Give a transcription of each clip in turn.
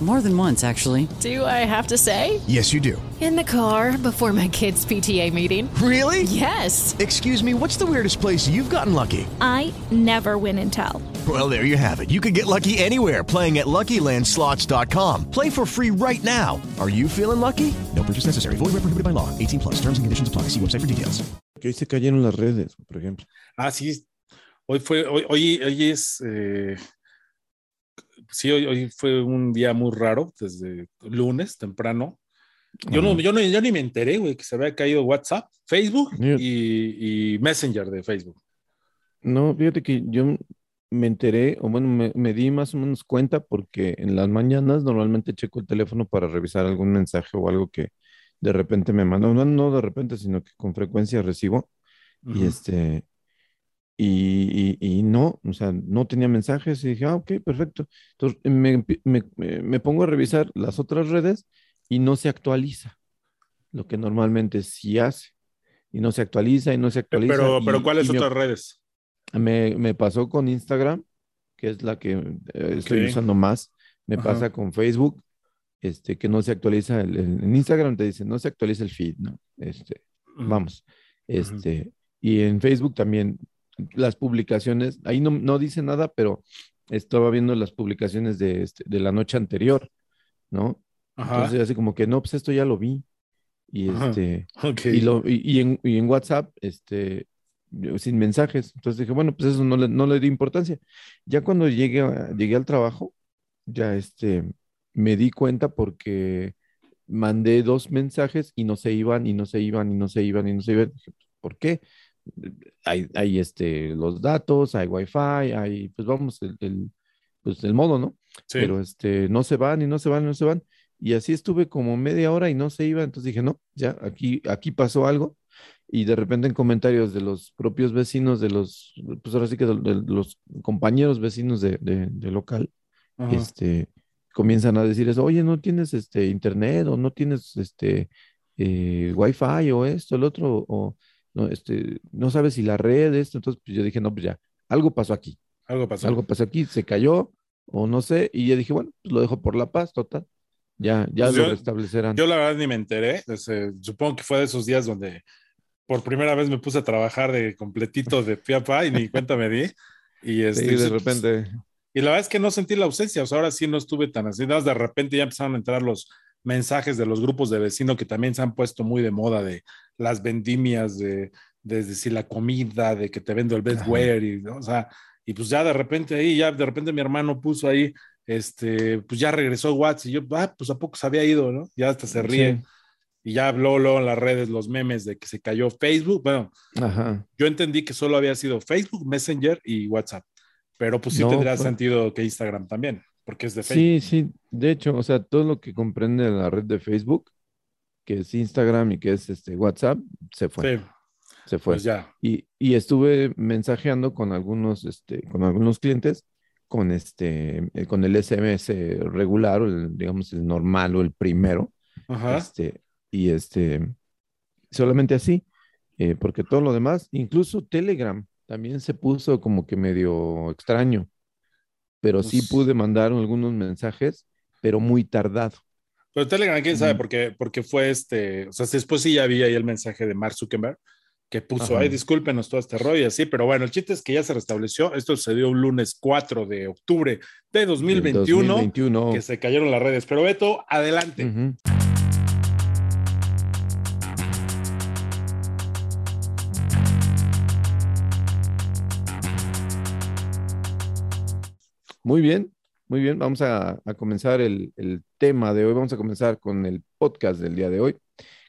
More than once, actually. Do I have to say? Yes, you do. In the car before my kids' PTA meeting. Really? Yes. Excuse me, what's the weirdest place you've gotten lucky? I never win and tell. Well, there you have it. You can get lucky anywhere playing at LuckyLandSlots.com. Play for free right now. Are you feeling lucky? No purchase necessary. Void where prohibited by law. 18 plus. Terms and conditions apply. See website for details. Que hoy se cayeron las redes, por ejemplo. Ah, sí. Hoy fue, hoy, hoy, hoy es, eh, sí, hoy, hoy, fue un día muy raro, desde lunes temprano. Yo, no, yo, no, yo ni me enteré, güey, que se había caído WhatsApp, Facebook y, y, Messenger de Facebook. No, fíjate que yo me enteré, o bueno, me, me, di más o menos cuenta porque en las mañanas normalmente checo el teléfono para revisar algún mensaje o algo que de repente me mandan, no, no de repente, sino que con frecuencia recibo. Uh -huh. Y este, y, y, y, no, o sea, no tenía mensajes y dije, ah, ok, perfecto. Entonces me, me, me, pongo a revisar las otras redes y no se actualiza lo que normalmente sí hace. Y no se actualiza y no se actualiza. Pero, y, pero ¿cuáles otras redes? Me, me, pasó con Instagram, que es la que eh, estoy okay. usando más. Me Ajá. pasa con Facebook, este, que no se actualiza. El, el, en Instagram te dice, no se actualiza el feed, ¿no? Este. Vamos. Este. Y en Facebook también las publicaciones, ahí no, no dice nada, pero estaba viendo las publicaciones de, este, de la noche anterior, ¿no? Ajá. Entonces, así como que no, pues esto ya lo vi. Y este, okay. y, lo, y, y, en, y en WhatsApp, este, sin mensajes. Entonces dije, bueno, pues eso no le, no le di importancia. Ya cuando llegué, a, llegué al trabajo, ya este, me di cuenta porque mandé dos mensajes y no se iban, y no se iban, y no se iban, y no se iban. Dije, ¿por qué? Hay, hay este, los datos, hay wifi, hay, pues vamos, el, el pues el modo, ¿no? Sí. Pero este, no se van, y no se van, y no se van. Y así estuve como media hora y no se iba. Entonces dije, no, ya, aquí, aquí pasó algo y de repente en comentarios de los propios vecinos, de los, pues ahora sí que de, de los compañeros vecinos de, de, de local, Ajá. este, comienzan a decir eso, oye, no tienes este internet o no tienes este eh, wifi o esto, el otro, o no, este, no sabes si la red, esto, entonces pues yo dije, no, pues ya, algo pasó aquí. Algo pasó. Algo pasó aquí, se cayó, o no sé, y yo dije, bueno, pues lo dejo por la paz, total. Ya, ya Pues lo yo- restablecerán. Yo la verdad ni me enteré. Supongo que fue de esos días donde por primera vez me puse a trabajar de completito de pie a pa y ni cuenta me di. Y este, Sí, de pues, repente. Y la verdad es que no sentí la ausencia, o sea, ahora sí no estuve tan así, de repente ya empezaron a entrar los mensajes de los grupos de vecinos que también se han puesto muy de moda, de las vendimias, de, de decir la comida, de que te vendo el bedware, y, ¿no? o sea, y pues ya de repente ahí, ya de repente mi hermano puso ahí, este, pues ya regresó WhatsApp y yo, ah, pues a poco se había ido, ¿no? Ya hasta se ríe. Sí. Y ya habló luego en las redes los memes de que se cayó Facebook. Bueno, Ajá. yo entendí que solo había sido Facebook, Messenger y WhatsApp. Pero pues sí No, tendría pues- sentido que Instagram también, porque es de Facebook. Sí, sí, de hecho, o sea, todo lo que comprende la red de Facebook, que es Instagram y que es este WhatsApp, se fue. Sí, se fue. pues ya. Y, y estuve mensajeando con algunos, este, con algunos clientes, con este, eh, con el SMS regular, o el, digamos, el normal o el primero, Ajá. este, y este, solamente así, eh, porque todo lo demás, incluso Telegram, también se puso como que medio extraño, pero sí Pues- pude mandar algunos mensajes, pero muy tardado. Pero Telegram, quién sabe, porque, porque fue este, o sea, después sí ya había ahí el mensaje de Mark Zuckerberg, que puso, Ajá. ay, discúlpenos todo este rollo y así, pero bueno, el chiste es que ya se restableció. Esto sucedió un lunes 4 de octubre de 2021, 2021. que se cayeron las redes. Pero Beto, adelante. Ujú. Muy bien, muy bien. Vamos a, comenzar el, tema de hoy. Vamos a comenzar con el podcast del día de hoy,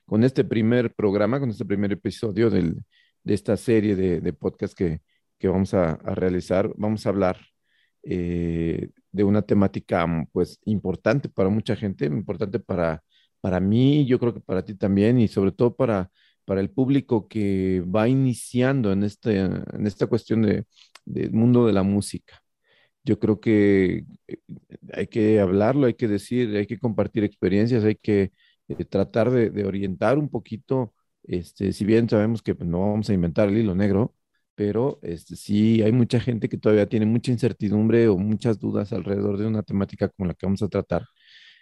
con este primer programa, con este primer episodio del, de esta serie de, de podcast que, vamos a, realizar. Vamos a hablar eh, de una temática pues importante para mucha gente, importante para, para mí, yo creo que para ti también y sobre todo para, para el público que va iniciando en, este, en esta cuestión de, del mundo de la música. Yo creo que eh, hay que hablarlo, hay que decir, hay que compartir experiencias, hay que eh, tratar de, de orientar un poquito, este, si bien sabemos que pues, no vamos a inventar el hilo negro, pero este, sí hay mucha gente que todavía tiene mucha incertidumbre o muchas dudas alrededor de una temática como la que vamos a tratar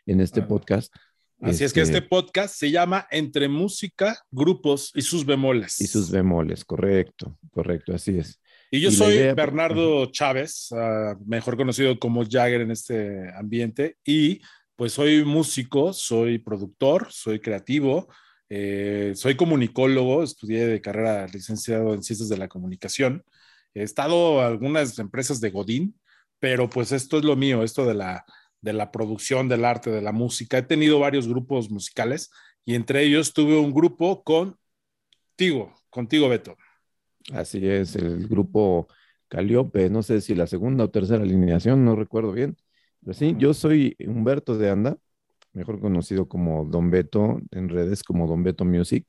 en este podcast. Así es que este podcast se llama Entre Música, Grupos y sus bemoles. Y sus bemoles, correcto, correcto, así es. Y yo y soy idea- Bernardo Chávez, ah, mejor conocido como Jagger en este ambiente, y pues soy músico, soy productor, soy creativo, eh, soy comunicólogo, estudié de carrera licenciado en Ciencias de la Comunicación, he estado en algunas empresas de Godín, pero pues esto es lo mío, esto de la, de la producción del arte, de la música. He tenido varios grupos musicales y entre ellos tuve un grupo contigo, contigo Beto. Así es, el grupo Caliope, no sé si la segunda o tercera alineación, no recuerdo bien. Pero sí, yo soy Humberto de Anda, mejor conocido como Don Beto en redes como Don Beto Music.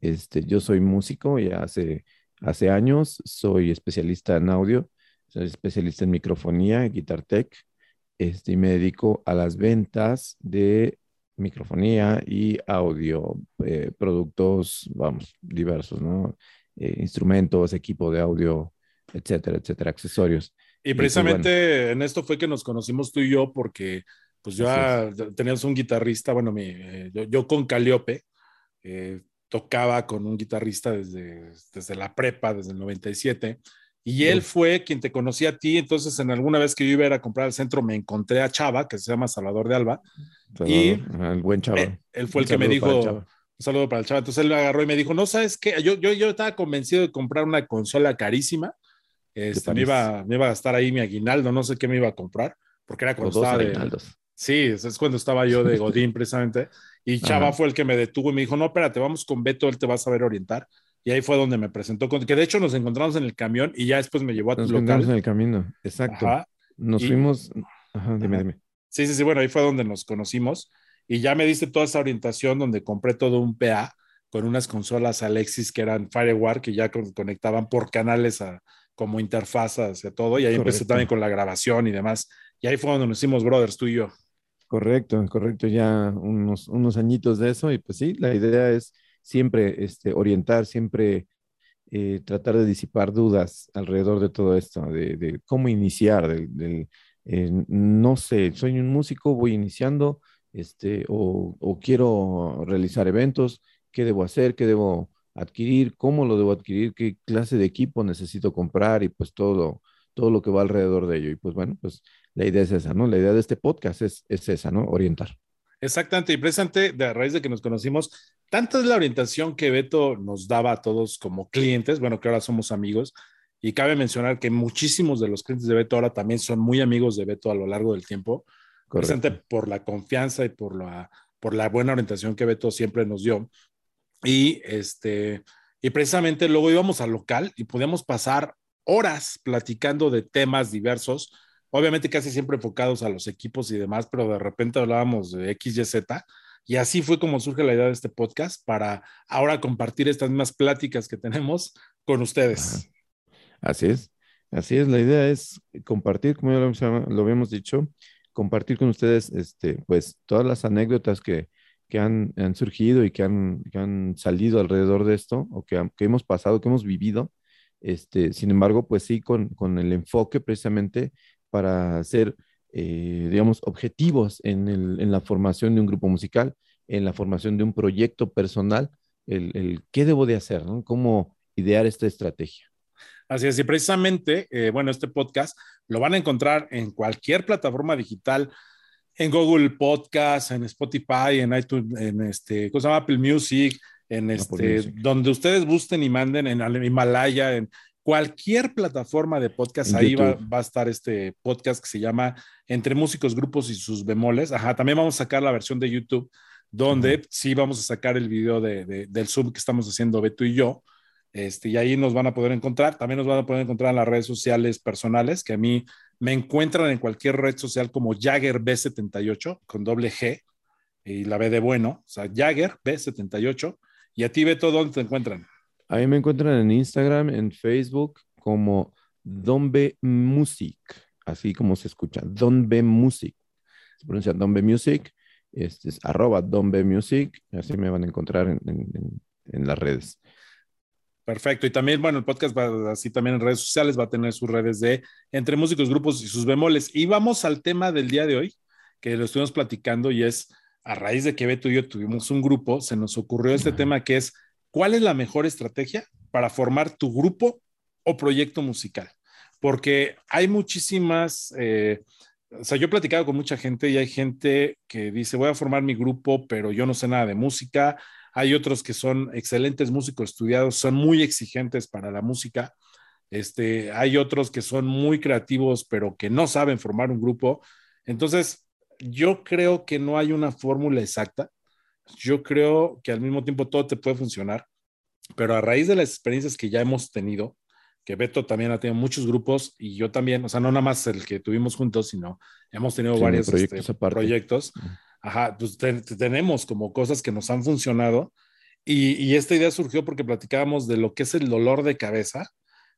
Este, yo soy músico ya hace, hace años, soy especialista en audio, soy especialista en microfonía, Guitar Tech, este, y me dedico a las ventas de microfonía y audio, eh, productos, vamos, diversos, ¿no? Eh, instrumentos, equipo de audio, etcétera, etcétera, accesorios. Y pues, precisamente en esto fue que nos conocimos tú y yo, porque pues yo ah, teníamos un guitarrista, bueno, mi, eh, yo, yo con Caliope eh, tocaba con un guitarrista desde, desde la prepa, desde el 97, y él fue quien te conocía a ti, entonces en alguna vez que yo iba a ir a comprar al centro me encontré a Chava, que se llama Salvador de Alba, Y- Salvador, ajá, el buen chavo. Eh, él fue el que me dijo, Chava. Un saludo para el Chava, entonces él me agarró y me dijo, no, ¿sabes qué? Yo, yo, yo estaba convencido de comprar una consola carísima, este, me, iba, me iba a gastar ahí mi aguinaldo, no sé qué me iba a comprar, porque era cuando estaba de, aguinaldos. Sí, es cuando estaba yo de Godín precisamente. Y Chava Ajá. fue el que me detuvo y me dijo, no, espérate, vamos con Beto, él te va a saber orientar. Y ahí fue donde me presentó, con, que de hecho nos encontramos en el camión y ya después me llevó a tu Nos encontramos en local. el camino, exacto. Ajá. Nos Y- fuimos, ajá, dime, dime. Sí, sí, sí, bueno, ahí fue donde nos conocimos. Y ya me diste toda esa orientación donde compré todo un PA con unas consolas Alexis que eran Firewire, que ya con- conectaban por canales a, como interfaz hacia todo. Y ahí empecé Correcto. también con la grabación y demás. Y ahí fue donde nos hicimos brothers, tú y yo. Correcto, correcto, ya unos, unos añitos de eso y pues sí, la idea es siempre este, orientar, siempre eh, tratar de disipar dudas alrededor de todo esto, de, de cómo iniciar, del, del, eh, no sé, soy un músico, voy iniciando, este, o, o quiero realizar eventos, ¿qué debo hacer? ¿Qué debo adquirir? ¿Cómo lo debo adquirir? ¿Qué clase de equipo necesito comprar? Y pues todo, todo lo que va alrededor de ello. Y pues bueno, pues la idea es esa, ¿no? La idea de este podcast es, es esa, ¿no? Orientar. Exactamente, y de a raíz de que nos conocimos, tanta es la orientación que Beto nos daba a todos como clientes, bueno, que ahora somos amigos, y cabe mencionar que muchísimos de los clientes de Beto ahora también son muy amigos de Beto a lo largo del tiempo, precisamente por la confianza y por la, por la buena orientación que Beto siempre nos dio. Y, este, y precisamente luego íbamos al local y podíamos pasar horas platicando de temas diversos, obviamente casi siempre enfocados a los equipos y demás, pero de repente hablábamos de X, Y, Z. Y así fue como surge la idea de este podcast para ahora compartir estas mismas pláticas que tenemos con ustedes. Ajá. Así es, así es. La idea es compartir, como ya lo habíamos dicho, compartir con ustedes, este, pues, todas las anécdotas que, que han, han surgido y que han, que han salido alrededor de esto, o que, que hemos pasado, que hemos vivido. Este, sin embargo, pues sí, con, con el enfoque precisamente para ser, eh, digamos, objetivos en, el- en la formación de un grupo musical, en la formación de un proyecto personal el, qué debo de hacer. Cómo idear esta estrategia. Así es, y precisamente, eh, bueno, este podcast lo van a encontrar en cualquier plataforma digital, en Google Podcast, en Spotify, en iTunes, en este, ¿cómo se llama? Apple Music, en este, Music. donde ustedes gusten y manden, en Himalaya, en cualquier plataforma de podcast, ahí va, va, a estar este podcast que se llama Entre Músicos, Grupos y sus Bemoles. Ajá, también vamos a sacar la versión de YouTube, donde uh -huh. sí vamos a sacar el video de, de, del Zoom que estamos haciendo Beto y yo. Este, y ahí nos van a poder encontrar. También nos van a poder encontrar en las redes sociales personales, que a mí me encuentran en cualquier red social como Jagger B78 con doble G y la B de bueno, o sea, Jagger B78. Y a ti, Beto, ¿dónde te encuentran? A mí me encuentran en Instagram, en Facebook, como Dombe Music, así como se escucha, Dombe Music. Se pronuncia Dombe Music, este es arroba Dombe Music, así me van a encontrar en, en, en las redes. Perfecto. Y también, bueno, el podcast va así también en redes sociales, va a tener sus redes de entre músicos, grupos y sus bemoles. Y vamos al tema del día de hoy, que lo estuvimos platicando y es a raíz de que Beto y yo tuvimos un grupo, se nos ocurrió este tema que es, ¿cuál es la mejor estrategia para formar tu grupo o proyecto musical? Porque hay muchísimas, eh, o sea, yo he platicado con mucha gente y hay gente que dice, voy a formar mi grupo, pero yo no sé nada de música, hay otros que son excelentes músicos estudiados, son muy exigentes para la música. Este, hay otros que son muy creativos, pero que no saben formar un grupo. Entonces, yo creo que no hay una fórmula exacta. Yo creo que al mismo tiempo todo te puede funcionar, pero a raíz de las experiencias que ya hemos tenido, que Beto también ha tenido muchos grupos y yo también, o sea, no nada más el que tuvimos juntos, sino hemos tenido sí, varios proyectos. Este, proyectos. Ajá, pues te, te tenemos como cosas que nos han funcionado y, y, esta idea surgió porque platicábamos de lo que es el dolor de cabeza,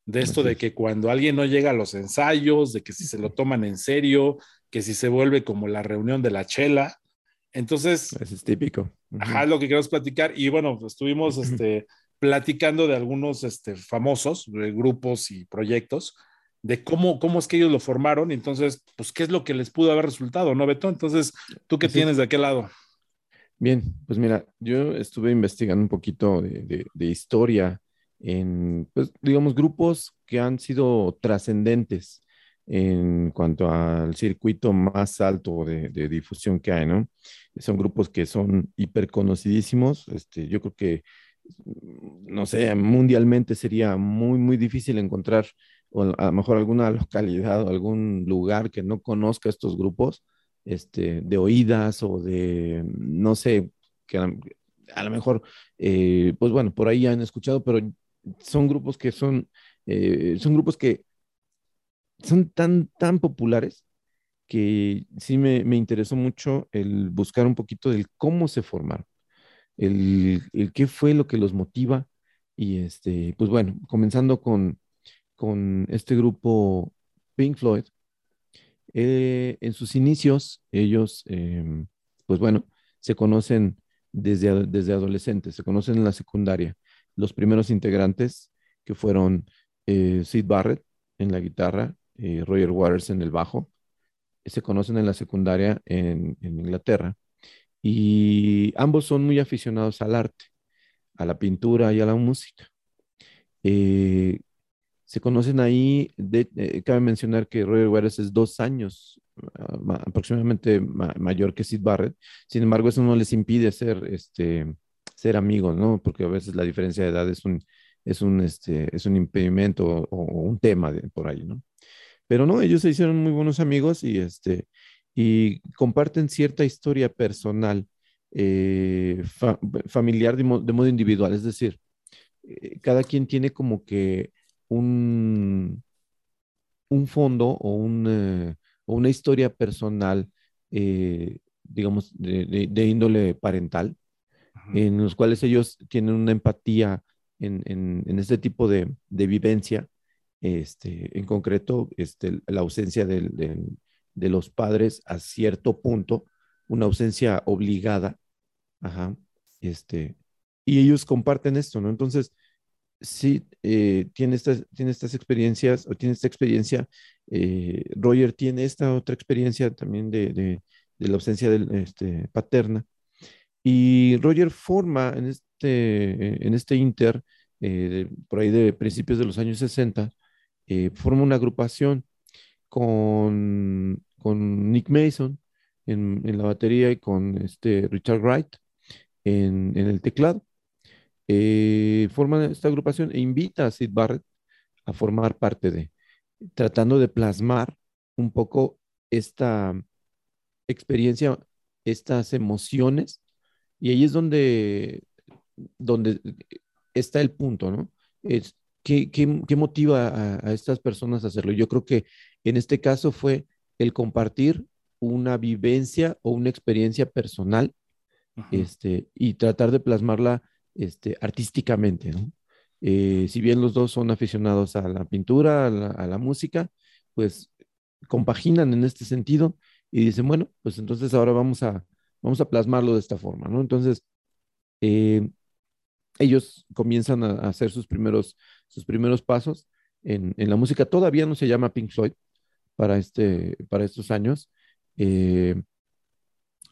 de esto de que cuando alguien no llega a los ensayos, de que si se lo toman en serio, que si se vuelve como la reunión de la chela. Entonces, eso es típico. Ajá, lo que queremos platicar. Y bueno, pues, estuvimos este, platicando de algunos este, famosos, de grupos y proyectos, de cómo, cómo es que ellos lo formaron. Y entonces, pues, ¿qué es lo que les pudo haber resultado, no, Beto? Entonces, ¿tú qué tienes es. de aquel lado? Bien, pues mira, yo estuve investigando un poquito de, de, de historia en, pues, digamos, grupos que han sido trascendentes en cuanto al circuito más alto de, de, difusión que hay, ¿no? Son grupos que son hiperconocidísimos. Este, yo creo que, no sé, mundialmente sería muy, muy difícil encontrar o a lo mejor alguna localidad o algún lugar que no conozca estos grupos este, de oídas o de, no sé, que a, lo mejor, eh, pues bueno, por ahí han escuchado, pero son grupos que son, eh, son grupos que son tan, tan populares que sí me, me, interesó mucho el buscar un poquito del cómo se formaron, el, qué fue lo que los motiva y este, pues bueno, comenzando con, con este grupo Pink Floyd, eh, en sus inicios, ellos, eh, pues bueno, se conocen desde, desde adolescentes, se conocen en la secundaria. Los primeros integrantes que fueron eh, Sid Barrett en la guitarra, Roger Waters en el bajo, se conocen en la secundaria en, en, Inglaterra y ambos son muy aficionados al arte, a la pintura y a la música. Eh, se conocen ahí, de, eh, cabe mencionar que Roger Waters es dos años uh, aproximadamente ma mayor que Sid Barrett, sin embargo eso no les impide ser, este, ser amigos, ¿no? Porque a veces la diferencia de edad es un, es un, este, es un impedimento o, o un tema de, por ahí, ¿no? Pero no, ellos se hicieron muy buenos amigos y, este, y comparten cierta historia personal, eh, fa familiar de, mo de, modo individual, es decir, eh, cada quien tiene como que un, un fondo o, un, eh, o, una historia personal, digamos, de, de, de, índole parental, Ajá. en los cuales ellos tienen una empatía en, en, en este tipo de, vivencia, este, en concreto, este, la ausencia de, de, los padres a cierto punto, una ausencia obligada, este, y ellos comparten esto, ¿no? Entonces, sí eh, tiene, estas, tiene estas experiencias o tiene esta experiencia. Eh, Roger tiene esta otra experiencia también de, de, la ausencia de, este, paterna. Y Roger forma en este, en este Inter, eh, por ahí de principios de los años 60, eh, forma una agrupación con, con Nick Mason en, en, la batería y con este Richard Wright en, en el teclado. Eh, forma esta agrupación e invita a Sid Barrett a formar parte de, tratando de plasmar un poco esta experiencia, estas emociones, y ahí es donde, donde está el punto, ¿no? Es, ¿qué, qué, qué motiva a, a, estas personas a hacerlo? Yo creo que en este caso fue el compartir una vivencia o una experiencia personal este, y tratar de plasmarla este, artísticamente, ¿no? Eh, si bien los dos son aficionados a la pintura, a la, a la, música, pues compaginan en este sentido y dicen, bueno, pues entonces ahora vamos a, vamos a plasmarlo de esta forma, ¿no? Entonces, eh, ellos comienzan a, a, hacer sus primeros, sus primeros pasos en, en, la música. Todavía no se llama Pink Floyd para, este, para estos años. Eh,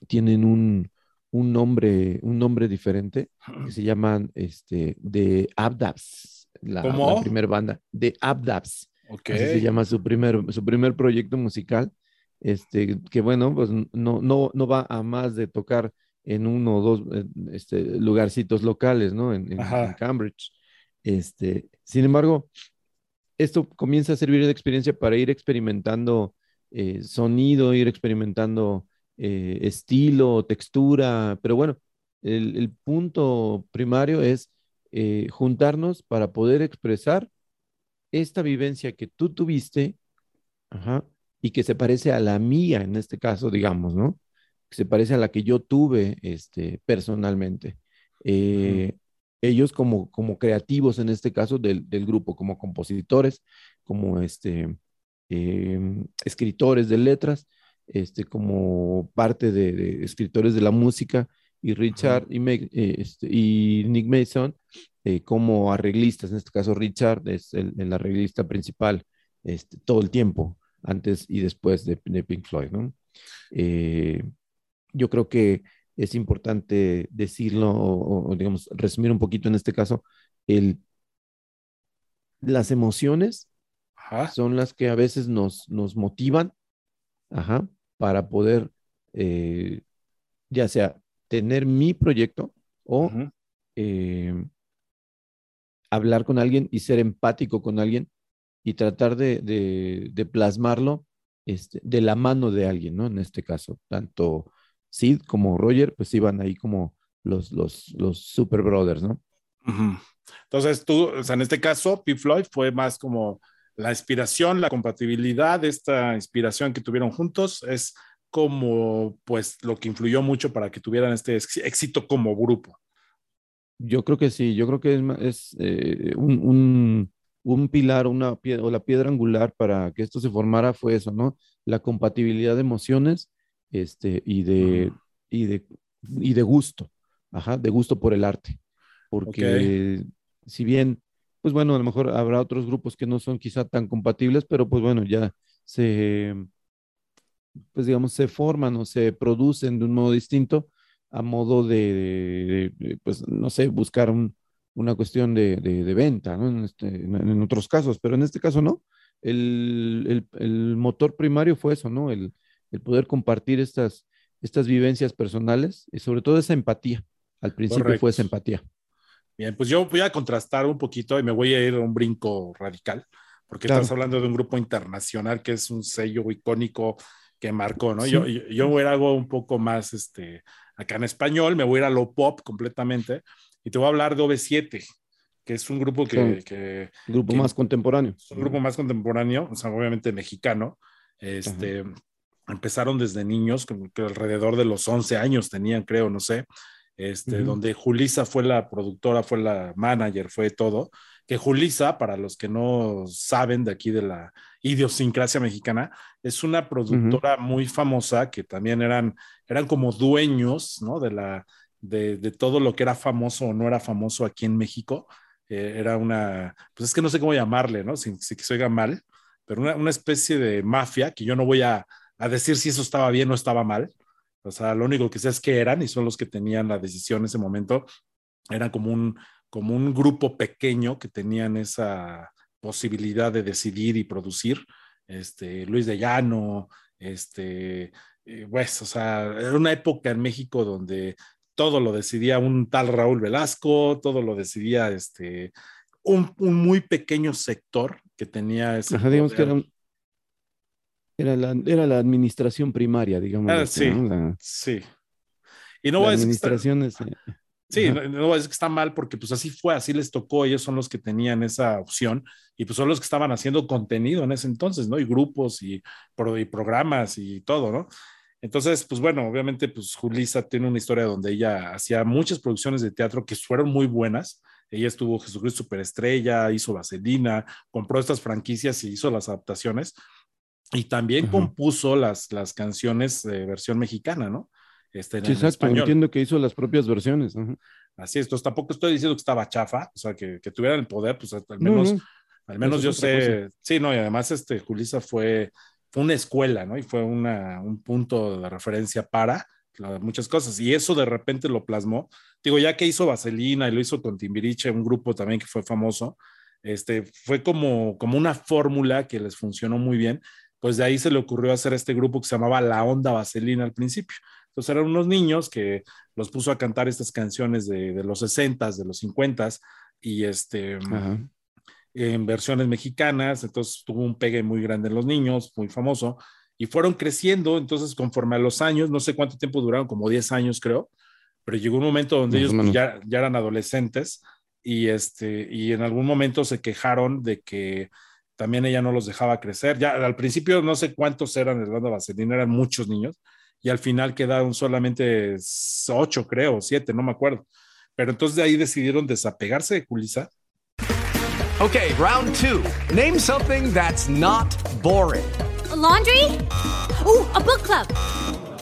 tienen un, un nombre, un nombre diferente que se llaman este, The Abdabs, la, la primera banda, The Abdabs. Okay. Así se llama su primer, su primer proyecto musical. Este, que bueno, pues no, no, no va a más de tocar en uno o dos este, lugarcitos locales, ¿no? En, en, en, Cambridge. Este, sin embargo, esto comienza a servir de experiencia para ir experimentando eh, sonido, ir experimentando eh, estilo, textura, pero bueno, el, punto primario es eh, juntarnos para poder expresar esta vivencia que tú tuviste y que se parece a la mía en este caso, digamos, ¿no? Que se parece a la que yo tuve este, personalmente. Ellos como, como creativos en este caso del, del grupo, como compositores, como este, eh, escritores de letras, este, como parte de, de, escritores de la música, y Richard y, Meg, eh, este, y, Nick Mason eh, como arreglistas. En este caso, Richard es el, el arreglista principal este, todo el tiempo, antes y después de, de Pink Floyd. ¿no? Eh, yo creo que es importante decirlo, o, o, digamos, resumir un poquito en este caso, el, las emociones Ajá. son las que a veces nos, nos motivan Ajá, para poder, eh, ya sea tener mi proyecto o eh, hablar con alguien y ser empático con alguien y tratar de, de, de plasmarlo este, de la mano de alguien, ¿no? En este caso, tanto Sid como Roger, pues iban ahí como los, los, los Super Brothers, ¿no? Uh -huh. Entonces, tú, o sea, en este caso, Pink Floyd fue más como la inspiración, la compatibilidad, esta inspiración que tuvieron juntos es como pues lo que influyó mucho para que tuvieran este éxito como grupo. Yo creo que sí, yo creo que es, es eh, un, un, un, pilar una piedra, o la piedra angular para que esto se formara fue eso, ¿no? La compatibilidad de emociones este, y, de, y, de, y de gusto, ajá, de gusto por el arte. Porque okay. si bien pues bueno, a lo mejor habrá otros grupos que no son quizá tan compatibles, pero pues bueno, ya se, pues digamos, se forman o se producen de un modo distinto a modo de, pues no sé, buscar un, una cuestión de, de venta, ¿no? En, este, en, en, otros casos, pero en este caso no. El, el, el motor primario fue eso, ¿no? El, el, poder compartir estas, estas vivencias personales y sobre todo esa empatía. Al principio Correcto. fue esa empatía. Bien, pues yo voy a contrastar un poquito y me voy a ir a un brinco radical, porque claro. estás hablando de un grupo internacional que es un sello icónico que marcó, ¿no? Sí. Yo, yo, yo, voy a ir algo un poco más, este, acá en español, me voy a ir a lo pop completamente y te voy a hablar de OV7, que es un grupo que... Sí. que grupo que, más contemporáneo. un grupo más contemporáneo, o sea, obviamente mexicano. Este, Ajá. Empezaron desde niños, que alrededor de los 11 años tenían, creo, no sé este, uh -huh. donde Julisa fue la productora, fue la manager, fue todo. Que Julisa, para los que no saben de aquí de la idiosincrasia mexicana, es una productora uh -huh. muy famosa que también eran, eran como dueños ¿no? de, la, de, de, todo lo que era famoso o no era famoso aquí en México. Eh, era una, pues es que no sé cómo llamarle, ¿no? Si, si se oiga mal, pero una, una especie de mafia que yo no voy a, a decir si eso estaba bien o estaba mal O sea, lo único que sé es que eran y son los que tenían la decisión en ese momento. Eran como un, como un grupo pequeño que tenían esa posibilidad de decidir y producir. Este, Luis de Llano, este, eh, pues, o sea, era una época en México donde todo lo decidía un tal Raúl Velasco, todo lo decidía este, un, un muy pequeño sector que tenía ese. Ajá, digamos que era, un- era, la, era la administración primaria, digamos. Ah, así, sí, ¿no? La, sí. Y no voy a es, eh, Sí, no, no voy a decir que está mal porque pues así fue, así les tocó, ellos son los que tenían esa opción y pues son los que estaban haciendo contenido en ese entonces, ¿no? Y grupos y, pro- y programas y todo, ¿no? Entonces, pues bueno, obviamente pues Julisa tiene una historia donde ella hacía muchas producciones de teatro que fueron muy buenas. Ella estuvo Jesucristo Superestrella, hizo Vaselina, compró estas franquicias y hizo las adaptaciones y también Ajá. compuso las, las canciones de versión mexicana, ¿no? Este, en sí, exacto, español. entiendo que hizo las propias versiones. ajá. Así es, entonces tampoco estoy diciendo que estaba chafa, o sea, que, que tuvieran el poder, pues al No, menos, no, al menos eso yo sé, sí, no, y además este, Julisa fue, fue una escuela, ¿no? Y fue una, un punto de referencia para muchas cosas, y eso de repente lo plasmó. Digo, ya que hizo Vaselina y lo hizo con Timbiriche, un grupo también que fue famoso, este, fue como, como una fórmula que les funcionó muy bien, pues de ahí se le ocurrió hacer este grupo que se llamaba La Onda Vaselina al principio. Entonces eran unos niños que los puso a cantar estas canciones de, de los 60s, de los 50s, y este, Ajá. en versiones mexicanas, entonces tuvo un pegue muy grande en los niños, muy famoso, y fueron creciendo, entonces conforme a los años, no sé cuánto tiempo duraron, como 10 años creo, pero llegó un momento donde Más ellos ya, ya eran adolescentes y, este, y en algún momento se quejaron de que también ella no los dejaba crecer. Ya al principio no sé cuántos eran el banda Vaselina, eran muchos niños, y al final quedaron solamente ocho, creo, siete, no me acuerdo. Pero entonces de ahí decidieron desapegarse de Julisa Okay, round two. Name something that's not boring. A laundry? Ooh, a book club.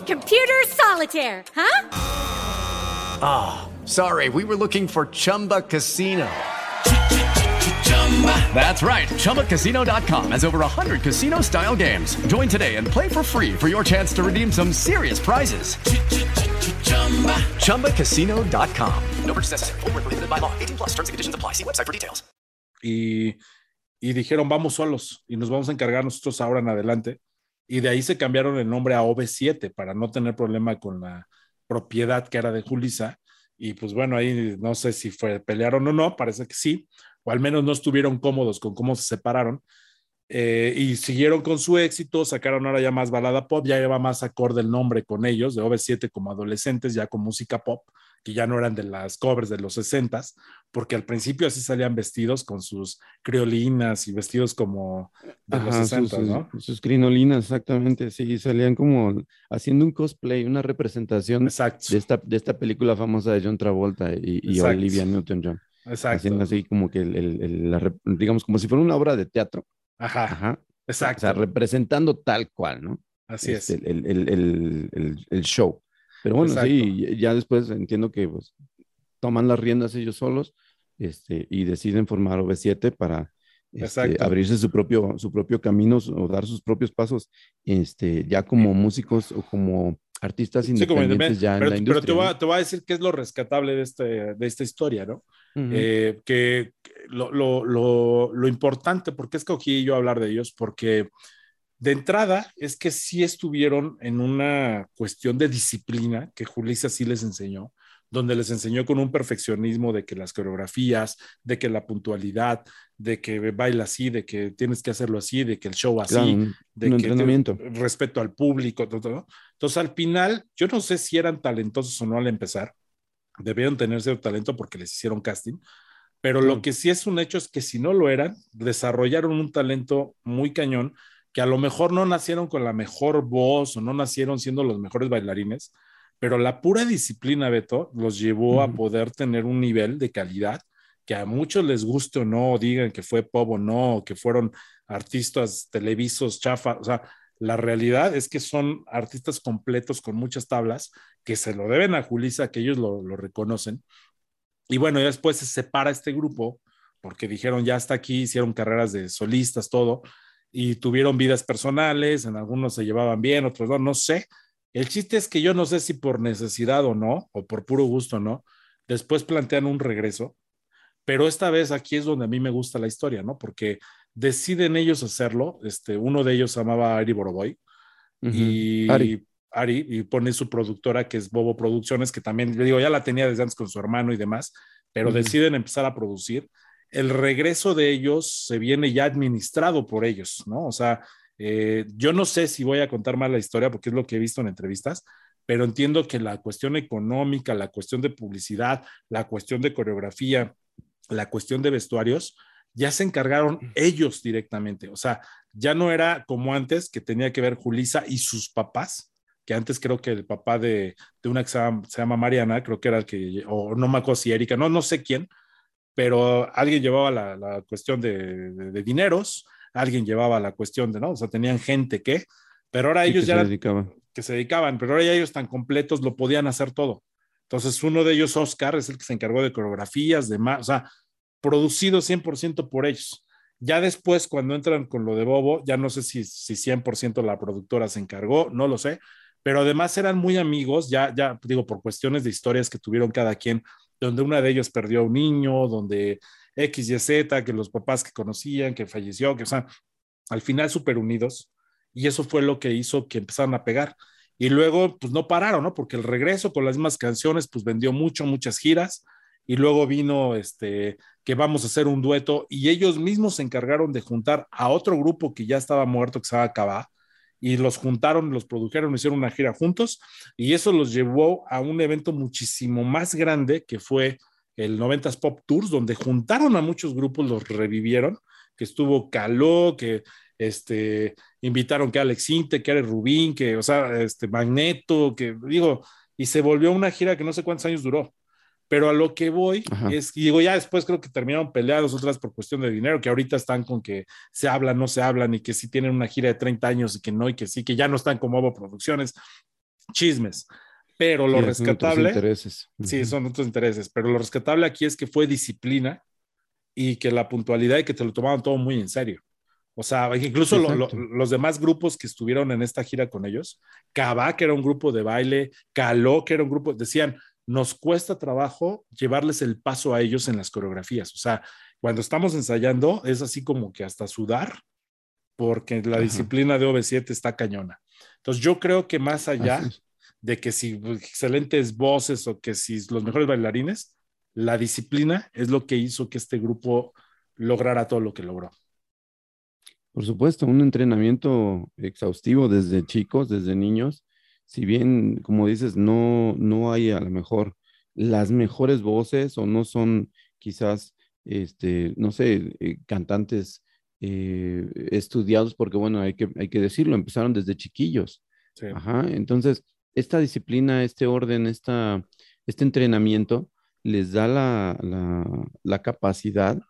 Computer solitaire, huh? Sorry, we were looking for Chumba Casino. That's right. ChumbaCasino.com has over 100 casino style games. Join today and play for free for your chance to redeem some serious prizes. ChumbaCasino.com. No purchase necessary. Prohibited by law. 18 plus terms and conditions apply. See website for details. y, y dijeron vamos solos y nos vamos a encargar nosotros ahora en adelante. Y de ahí se cambiaron el nombre a OV7 para no tener problema con la propiedad que era de Julisa. Y pues bueno, ahí no sé si fue pelearon o no, parece que sí, o al menos no estuvieron cómodos con cómo se separaron. Eh, y siguieron con su éxito, sacaron ahora ya más balada pop, ya lleva más acorde el nombre con ellos, de OV7 como adolescentes, ya con música pop, que ya no eran de las covers de los 60s, porque al principio así salían vestidos con sus criolinas y vestidos como de los Ajá, 60, sus, ¿no? sus crinolinas, exactamente, sí, salían como haciendo un cosplay, una representación Exacto, de esta, de esta película famosa de John Travolta y, y. Olivia Newton-John, exacto. haciendo así como que, el, el- el- la digamos, como si fuera una obra de teatro, Ajá, ajá, o exacto. sea, representando tal cual, ¿no? así Este, es. El, el- el- el- el show. Pero bueno, sí, ya después entiendo que pues, toman las riendas ellos solos este, y deciden formar OV7 para este, Exacto. abrirse su propio, su propio camino o dar sus propios pasos este, ya como músicos o como artistas Sí, independientes independiente. ya pero, en la pero industria. te, voy a, ¿no? te voy a decir qué es lo rescatable de, este, de esta historia, ¿no? Ujú. Eh, que que lo, lo, lo, lo importante, ¿por qué escogí yo hablar de ellos? Porque de entrada es que sí estuvieron en una cuestión de disciplina que Julissa sí les enseñó, donde les enseñó con un perfeccionismo de que las coreografías, de que la puntualidad, de que baila así, de que tienes que hacerlo así, de que el show así, Claro, un, de un que te- entrenamiento. respeto al público, todo, todo. Entonces, al final, yo no sé si eran talentosos o no al empezar. Debieron tener cierto talento porque les hicieron casting. Pero lo que sí es un hecho es que si no lo eran, desarrollaron un talento muy cañón, que a lo mejor no nacieron con la mejor voz o no nacieron siendo los mejores bailarines, pero la pura disciplina, Beto, los llevó a poder tener un nivel de calidad que a muchos les guste o no, digan que fue pop o no, o que fueron artistas televisos, chafa, o sea, la realidad es que son artistas completos con muchas tablas que se lo deben a Julisa, que ellos lo, lo reconocen. Y bueno, ya después se separa este grupo porque dijeron ya hasta aquí, hicieron carreras de solistas, todo, y tuvieron vidas personales, en algunos se llevaban bien, otros no, no sé, El chiste es que yo no sé si por necesidad o no, o por puro gusto o no, después plantean un regreso, pero esta vez aquí es donde a mí me gusta la historia, ¿no? Porque deciden ellos hacerlo, este, uno de ellos se llamaba Ari Boroboy, y Ari. Ari, y pone su productora que es Bobo Producciones, que también, le digo, ya la tenía desde antes con su hermano y demás, pero deciden empezar a producir. El regreso de ellos se viene ya administrado por ellos, ¿no? O sea, eh, yo no sé si voy a contar más la historia porque es lo que he visto en entrevistas, pero entiendo que la cuestión económica, la cuestión de publicidad, la cuestión de coreografía, la cuestión de vestuarios, ya se encargaron ellos directamente. O sea, ya no era como antes que tenía que ver Julisa y sus papás, que antes creo que el papá de, de una que se llama, se llama Mariana, creo que era el que, o no me acuerdo si Erika, no, no sé quién, pero alguien llevaba la, la cuestión de, de, de dineros, alguien llevaba la cuestión de, ¿no? O sea, tenían gente que, pero ahora ellos que ya se dedicaban. que se dedicaban, pero ahora ya ellos tan completos lo podían hacer todo. Entonces, uno de ellos, Oscar, es el que se encargó de coreografías, de más, o sea, producido 100% por ellos. Ya después, cuando entran con lo de Bobo, ya no sé si, si 100% la productora se encargó, no lo sé, pero además eran muy amigos, ya, ya digo, por cuestiones de historias que tuvieron cada quien, donde una de ellos perdió a un niño, donde X, Y, Z, que los papás que conocían, que falleció, que, o sea, al final súper unidos, y eso fue lo que hizo que empezaran a pegar. Y luego, pues no pararon, ¿no? Porque el regreso con las mismas canciones, pues vendió mucho, muchas giras, y luego vino este, que vamos a hacer un dueto, y ellos mismos se encargaron de juntar a otro grupo que ya estaba muerto, que se Cabá, y los juntaron, los produjeron, hicieron una gira juntos, y eso los llevó a un evento muchísimo más grande, que fue el 90s Pop Tours, donde juntaron a muchos grupos, los revivieron, que estuvo Caló, que este, invitaron que Alex Inte, que Alex Rubín, que, o sea, este, Magneto, que digo, y se volvió una gira que no sé cuántos años duró. Pero a lo que voy Ajá. es, y digo, ya después creo que terminaron peleados otras por cuestión de dinero, que ahorita están con que se hablan, no se hablan, y que sí tienen una gira de 30 años y que no, y que sí, que ya no están como Ovo Producciones, chismes. Pero lo Sí, son otros rescatable, intereses. Sí, son otros intereses, pero lo rescatable aquí es que fue disciplina y que la puntualidad y que te lo tomaban todo muy en serio. O sea, incluso lo- los demás grupos que estuvieron en esta gira con ellos, Cabá, que era un grupo de baile, Caló, que era un grupo, decían, nos cuesta trabajo llevarles el paso a ellos en las coreografías. O sea, cuando estamos ensayando es así como que hasta sudar, porque la Ajá. disciplina de OV7 está cañona. Entonces yo creo que más allá. De que si excelentes voces o que si los mejores bailarines, la disciplina es lo que hizo que este grupo lograra todo lo que logró. Por supuesto, un entrenamiento exhaustivo desde chicos, desde niños. Si bien, como dices, no, no hay a lo mejor las mejores voces o no son quizás, este, no sé, eh, cantantes eh, estudiados, porque bueno, hay que, hay que decirlo, empezaron desde chiquillos. Sí. Ajá, entonces, esta disciplina, este orden, esta, este entrenamiento les da la, la, la capacidad,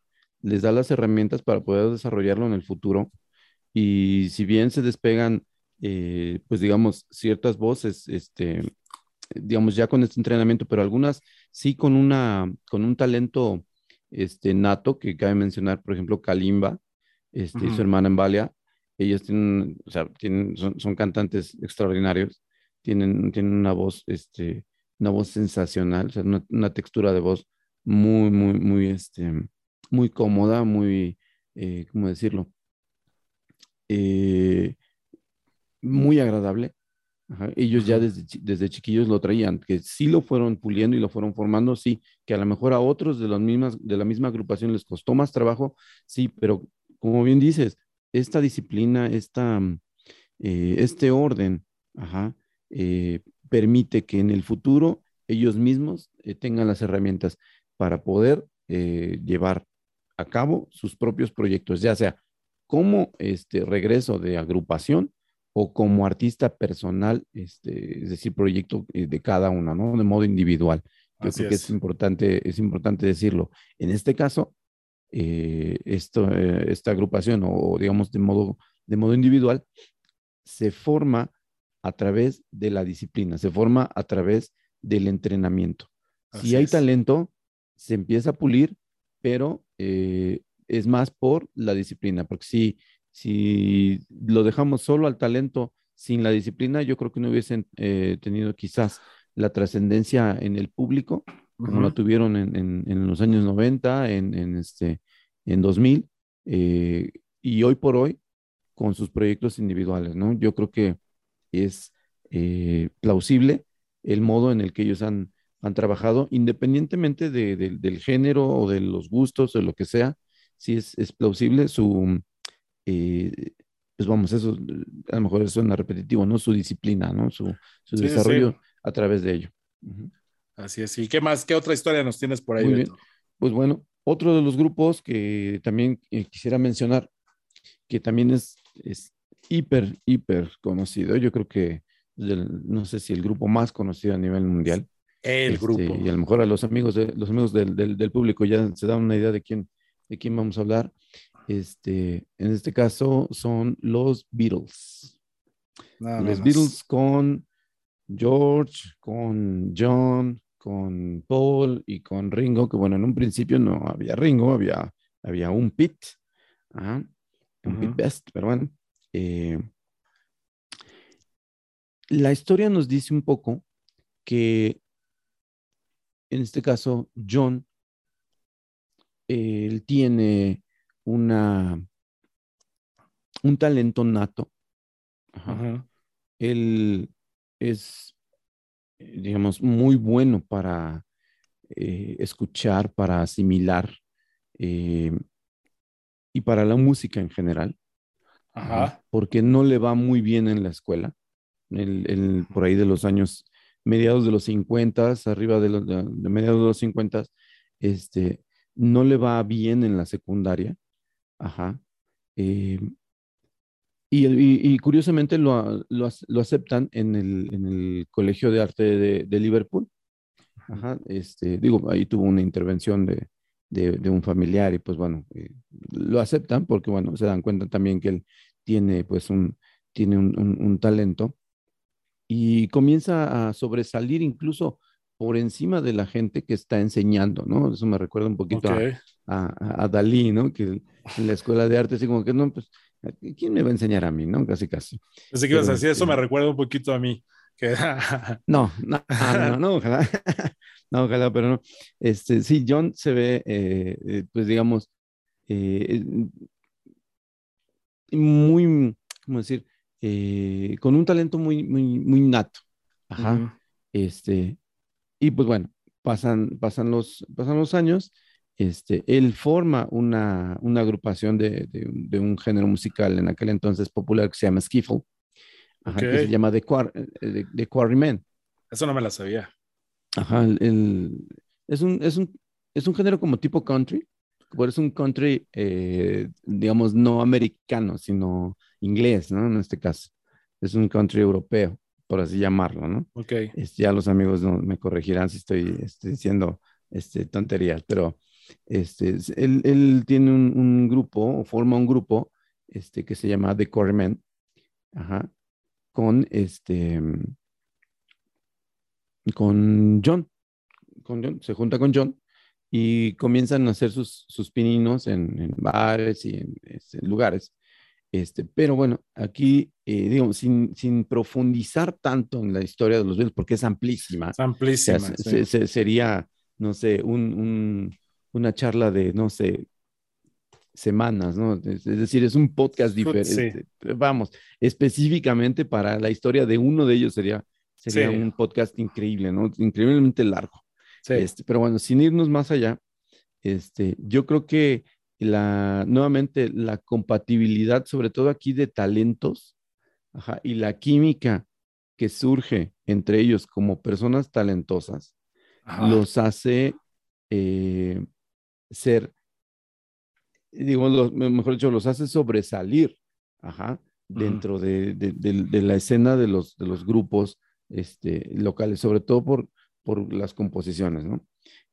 les da las herramientas para poder desarrollarlo en el futuro. Y si bien se despegan, eh, pues digamos, ciertas voces, este, digamos, ya con este entrenamiento, pero algunas sí con una, con un talento este, nato, que cabe mencionar, por ejemplo, Kalimba, este, y su hermana Embalia, ellas tienen, o sea, tienen, son, son cantantes extraordinarios, tienen, tienen una voz, este, una voz sensacional, o sea, una, una textura de voz muy, muy, muy, este, muy cómoda, muy, eh, ¿cómo decirlo? Eh, muy agradable. Ajá, Ellos ya desde, desde chiquillos lo traían, que sí lo fueron puliendo y lo fueron formando, sí, que a lo mejor a otros de, las mismas, de la misma agrupación les costó más trabajo, sí, pero como bien dices, esta disciplina, esta, eh, este orden, ajá, eh, permite que en el futuro ellos mismos eh, tengan las herramientas para poder eh, llevar a cabo sus propios proyectos, ya sea como este regreso de agrupación o como artista personal, este, es decir, proyecto de cada uno, ¿no? De modo individual. Yo Así creo que es. es importante, es importante decirlo. En este caso, eh, esto, esta agrupación, o digamos de modo, de modo individual, se forma a través de la disciplina, se forma a través del entrenamiento. Así Si hay es. talento, se empieza a pulir, pero eh, es más por la disciplina, porque si, si lo dejamos solo al talento sin la disciplina, yo creo que no hubiesen eh, tenido quizás la trascendencia en el público, como la tuvieron en, en, en, los años 90, en, en este, en 2000, eh, y hoy por hoy, con sus proyectos individuales, ¿no? Yo creo que es eh, plausible el modo en el que ellos han, han trabajado, independientemente de, de, del género o de los gustos o lo que sea, sí es, es plausible su, eh, pues vamos, eso a lo mejor suena repetitivo, ¿no? Su disciplina, ¿no? Su, su Sí, desarrollo sí. a través de ello. Así es. ¿Y qué más? ¿Qué otra historia nos tienes por ahí? Muy bien. Pues bueno, otro de los grupos que también eh, quisiera mencionar, que también es, es hiper, hiper conocido, yo creo que del- no sé si el grupo más conocido a nivel mundial. El Este, grupo. Y a lo mejor a los amigos, de, los amigos del, del- del público ya se dan una idea de quién, de quién vamos a hablar. Este, en este caso son los Beatles. Nada los. Beatles con George, con John, con Paul y con Ringo, que bueno, en un principio no había Ringo, había, había un Pete, ajá, un Pete Ujú. Best, pero bueno. Eh, la historia nos dice un poco que en este caso John, él tiene una, un talento nato. Ajá. Él es, digamos, muy bueno para eh, escuchar, para asimilar eh, y para la música en general, Ajá. porque no le va muy bien en la escuela. Él- él, por ahí de los años mediados de los 50, arriba de, los, de, de mediados de los 50, este, no le va bien en la secundaria. Ajá. Eh, y, y- y curiosamente lo, lo aceptan en el, en el Colegio de Arte de, de Liverpool. Ajá, este, digo, ahí tuvo una intervención de, de- de un familiar y pues bueno, eh, lo aceptan porque bueno, se dan cuenta también que él tiene pues un, tiene un, un- un talento y comienza a sobresalir incluso por encima de la gente que está enseñando, ¿no? Eso me recuerda un poquito a- a, a- a Dalí, ¿no? Que en la escuela de arte, así como que no, pues, ¿quién me va a enseñar a mí, no? Casi, casi. Pensé que ibas a Pero, decir, eso me este, recuerda un poquito a mí. Que No, no, no, no, no, ojalá. No, ojalá, pero no. Este, sí, John se ve, eh, eh, pues digamos, eh, eh, muy, ¿cómo decir? Eh, con un talento muy, muy, muy nato. Ajá. Ujú. Este, y pues bueno, pasan, pasan los, pasan los años. Este, él forma una, una agrupación de, de de un género musical en aquel entonces popular que se llama Skiffle, ajá, que se llama The, Quar- eh, The- The Quarrymen. Eso no me la sabía. Ajá, el, el- es, un, es, un, es un género como tipo country, pero es un country, eh, digamos, no americano, sino inglés, ¿no? En este caso. Es un country europeo, por así llamarlo, ¿no? Ok. Este, ya los amigos no, me corregirán si estoy este, diciendo este, tonterías, pero este, es- él, él tiene un, un grupo, o forma un grupo este, que se llama The Quarrymen, ajá, con este, con John, con John, se junta con John y comienzan a hacer sus, sus pininos en, en bares y en este, lugares. Este, pero bueno, aquí, eh, digamos, sin, sin profundizar tanto en la historia de los Beatles, porque es amplísima. Es O amplísima. sea, se- sí. se- se- sería, no sé, un, un- una charla de, no sé, semanas, ¿no? Es, decir, es un podcast Sí. diferente. Vamos, específicamente para la historia de uno de ellos sería, sería Sí. un podcast increíble, ¿no? Increíblemente largo. Sí. Este, pero bueno, sin irnos más allá, este, yo creo que la, nuevamente la compatibilidad, sobre todo aquí de talentos, ajá, y la química que surge entre ellos como personas talentosas, Ajá. los hace eh, ser, digo, los- mejor dicho, los hace sobresalir, ajá, dentro de, de- de- de la escena de los, de los grupos este, locales, sobre todo por, por las composiciones, ¿no?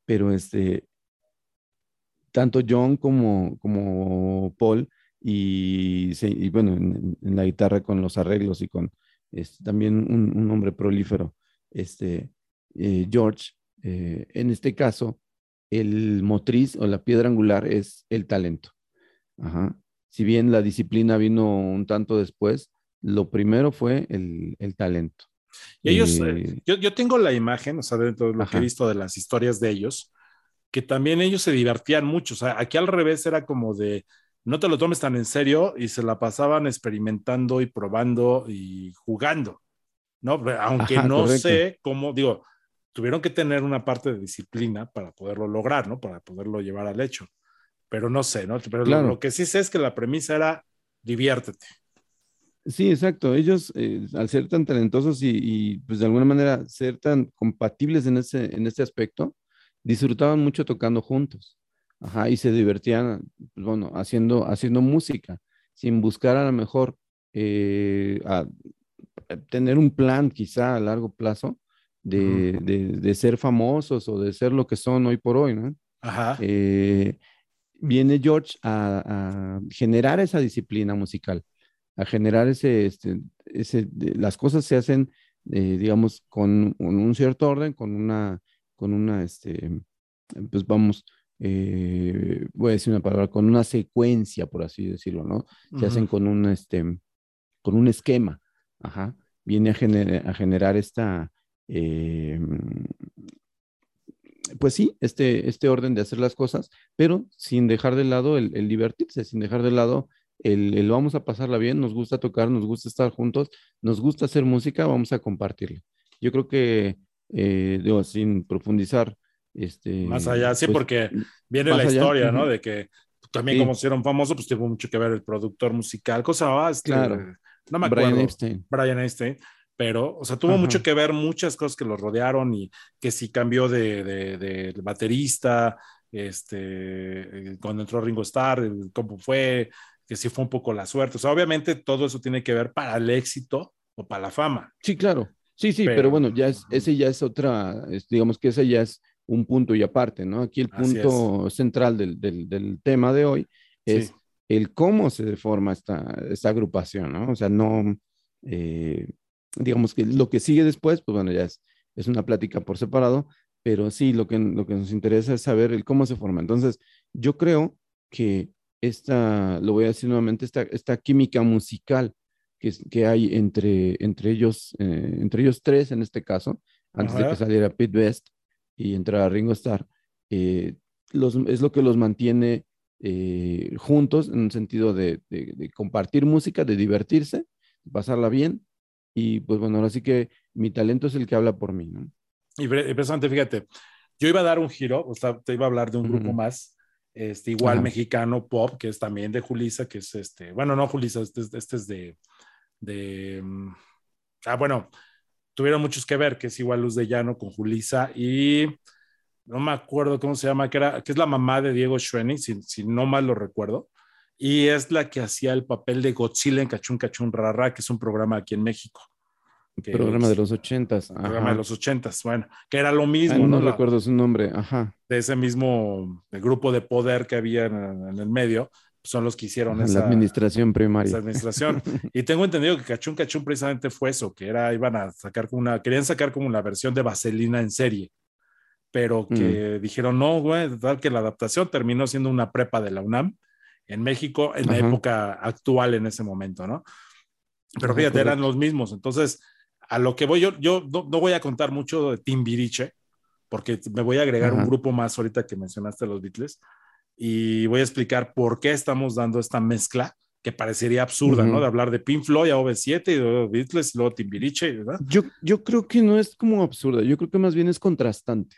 Pero este, tanto John como, como Paul, y, bueno, en, en la guitarra con los arreglos y con este, también un, un hombre prolífero, este, eh, George, eh, en este caso, el motriz o la piedra angular es el talento. Ajá. Si bien la disciplina vino un tanto después, lo primero fue el, el talento. Y ellos, eh, yo, yo, tengo la imagen, o sea, dentro de lo Ajá. que he visto de las historias de ellos, que también ellos se divertían mucho. O sea, aquí al revés era como de, no te lo tomes tan en serio y se la pasaban experimentando y probando y jugando, ¿no? Aunque Ajá, no correcto. sé cómo, digo, tuvieron que tener una parte de disciplina para poderlo lograr, ¿no? Para poderlo llevar al hecho. Pero no sé, ¿no? Pero Claro. lo, lo que sí sé es que la premisa era diviértete. Sí, exacto. Ellos, eh, al ser tan talentosos y, y, pues de alguna manera ser tan compatibles en ese, en este aspecto, disfrutaban mucho tocando juntos. Ajá, y se divertían, pues, bueno, haciendo, haciendo música, sin buscar a lo mejor eh, a- a tener un plan quizá a largo plazo de, de- de ser famosos o de ser lo que son hoy por hoy, ¿no? Ajá. Eh, viene George a, a generar esa disciplina musical, a generar ese, este, ese, las cosas se hacen, eh, digamos, con, con un cierto orden, con una, con una, este, pues vamos, eh, voy a decir una palabra, con una secuencia, por así decirlo, ¿no? Se hacen con un, este, con un esquema, ajá, viene a, gener- a generar esta, eh, pues sí, este, este orden de hacer las cosas, pero sin dejar de lado el, el divertirse, sin dejar de lado el, el vamos a pasarla bien, nos gusta tocar, nos gusta estar juntos, nos gusta hacer música, vamos a compartirla. Yo creo que, eh, digo, sin profundizar, este, Más allá, sí, pues, porque viene la allá, historia, ¿no? ujú. De que también Sí. como se hicieron famosos, pues tuvo mucho que ver el productor musical, cosa más, Claro. no me Brian acuerdo. Epstein. Brian Epstein, pero, o sea, tuvo Ajá. mucho que ver muchas cosas que lo rodearon y que si cambió de, de, de- de baterista, este, eh, cuando entró Ringo Starr, cómo fue, que si fue un poco la suerte. O sea, obviamente todo eso tiene que ver para el éxito o para la fama. Sí, claro. Sí, sí, pero, Pero- bueno, ya es, ese ya es otra, es- digamos que ese ya es un punto y aparte, ¿no? Aquí el punto central del, del- del tema de hoy es Sí. el cómo se forma esta, esta agrupación, ¿no? O sea, no, eh, digamos que lo que sigue después, pues bueno, ya es, es una plática por separado, pero sí, lo que, lo que nos interesa es saber el cómo se forma. Entonces, yo creo que esta, lo voy a decir nuevamente, esta, esta química musical que, que hay entre, entre, ellos, eh, entre ellos tres en este caso, antes de que saliera Pete Best y entrara Ringo Starr, eh, los, es lo que los mantiene eh, juntos en un sentido de, de- de compartir música, de divertirse, pasarla bien. Y pues bueno, ahora sí que mi talento es el que habla por mí, ¿no? Y pre- y precisamente, fíjate, yo iba a dar un giro, o sea, te iba a hablar de un grupo más, este, igual mexicano, pop, que es también de Julisa, que es este, bueno, no Julisa, este, es- este es de, de, mm, ah, bueno, tuvieron muchos que ver, que es igual Luz de Llano con Julisa y no me acuerdo cómo se llama, que, era, que es la mamá de Diego Schwenning, si, si no mal lo recuerdo, y es la que hacía el papel de Godzilla en Cachún Cachún Rara, que es un programa aquí en México. que Programa es- de los ochentas. programa ajá. de los ochentas, bueno, que era lo Ah, mismo, no ¿no? Recuerdo su nombre, ajá. de ese mismo grupo de poder que había en, en el medio, son los que hicieron esa, la administración esa primaria. administración. y tengo entendido que Cachún Cachún precisamente fue eso, que era, iban a sacar como una, querían sacar como una versión de Vaselina en serie, pero que dijeron, no, güey, tal que la adaptación terminó siendo una prepa de la UNAM en México en la época actual en ese momento, ¿no? Pero Ajá, fíjate, eran los mismos. Entonces, a lo que voy, yo, yo no, no voy a contar mucho de Timbiriche, porque me voy a agregar un grupo más ahorita que mencionaste los Beatles, y voy a explicar por qué estamos dando esta mezcla que parecería absurda. ¿no? De hablar de Pink Floyd a OV7 y de Beatles y luego Timbiriche, ¿verdad? Yo, yo creo que no es como absurda, yo creo que más bien es contrastante.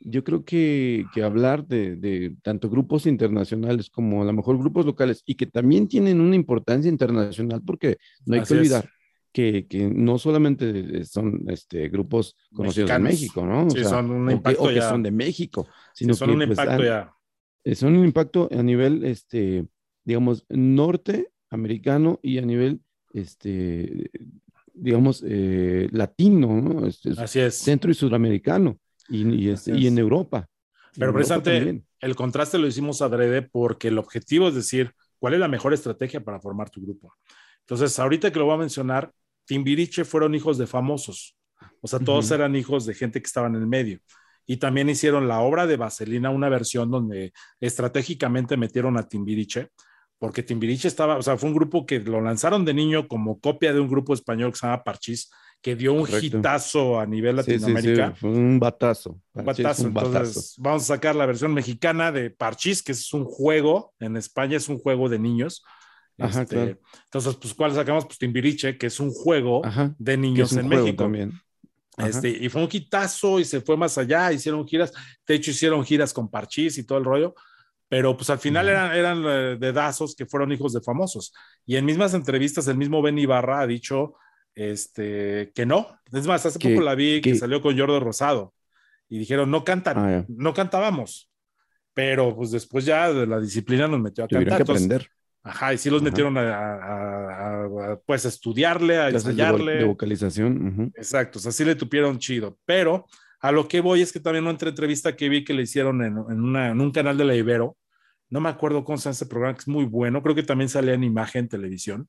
Yo creo que, que hablar de, de tanto grupos internacionales como a lo mejor grupos locales y que también tienen una importancia internacional porque no hay Así que olvidar que, que no solamente son este, grupos conocidos en. México, ¿no? O Sí, sea, son un o que- ya. son de México, Sí, sino son que un pues, impacto ya. eh, son un impacto a nivel, este, digamos, norteamericano y a nivel, este, digamos, eh, latino, ¿no? Este, Así es. centro y sudamericano y, este, en Europa. Pero precisamente el contraste lo hicimos adrede porque el objetivo es decir, ¿cuál es la mejor estrategia para formar tu grupo? Entonces, ahorita que lo voy a mencionar, Timbiriche fueron hijos de famosos. O sea, todos eran hijos de gente que estaba en el medio. Y también hicieron la obra de Vaselina, una versión donde estratégicamente metieron a Timbiriche, porque Timbiriche estaba, o sea, fue un grupo que lo lanzaron de niño como copia de un grupo español que se llama Parchís, que dio un Correcto. hitazo a nivel Sí, sí, sí, Latinoamérica. fue un batazo. Un Parchís, batazo. un batazo. Entonces, vamos a sacar la versión mexicana de Parchís, que es un juego, en España es un juego de niños. Ajá, Este, claro. Entonces, pues, ¿cuál sacamos? Pues Timbiriche, que es un juego Ajá, de niños en México. también. Este, y fue un quitazo y se fue más allá, hicieron giras, de hecho hicieron giras con Parchís y todo el rollo, pero pues al final eran, eran eh, dedazos que fueron hijos de famosos. Y en mismas entrevistas el mismo Ben Ibarra ha dicho este, que no. Es más, hace poco la vi que, que- salió con Jordo Rosado y dijeron, no cantan, Ah, ya. no cantábamos. Pero pues después ya de la disciplina nos metió a Tuvieron cantar. que Entonces, aprender. Ajá, y sí los Ajá. metieron a, a- a- a, pues estudiarle, a Clases de, vo- ensayarle. de vocalización. ujú. Exacto, o sea, sí le tupieron chido. Pero a lo que voy es que también otra entrevista que vi que le hicieron en, en una- en un canal de la Ibero, no me acuerdo cómo se llama ese programa, que es muy bueno, creo que también salía en imagen televisión.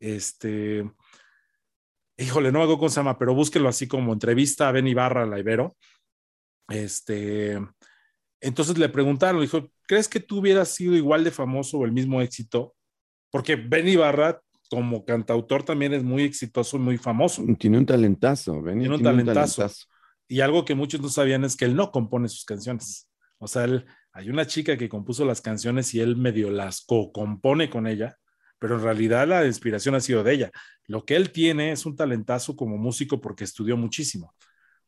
Este, híjole, no cómo se llama, pero búsquelo así como entrevista a Ben Ibarra, la Ibero. Este, entonces le preguntaron, dijo, ¿crees que tú hubieras sido igual de famoso o el mismo éxito? Porque Ben Ibarra, como cantautor, también es muy exitoso y muy famoso. Tiene un talentazo. Benny, Tiene un talentazo. Y algo que muchos no sabían es que él no compone sus canciones. O sea, él, hay una chica que compuso las canciones y él medio las co-compone con ella, pero en realidad la inspiración ha sido de ella. Lo que él tiene es un talentazo como músico porque estudió muchísimo.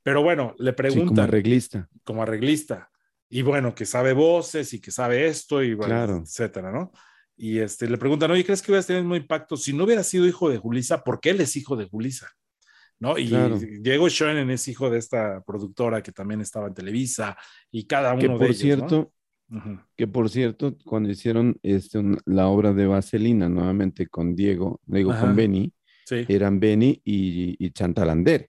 Pero bueno, le Sí, preguntan como arreglista. como arreglista. Y bueno, que sabe voces y que sabe esto y bueno, Claro. etcétera, ¿no? Y este, le preguntan, oye, ¿crees que hubieras tenido el mismo impacto si no hubiera sido hijo de Julisa? Porque él es hijo de Julisa, ¿no? Y Claro. Diego Schoenen es hijo de esta productora que también estaba en Televisa y cada uno Que de por ellos, cierto, ¿no? Que por cierto, cuando hicieron este, un- la obra de Vaselina nuevamente con Diego, digo Ajá. con Benny, Sí. eran Benny y, y Chantalander.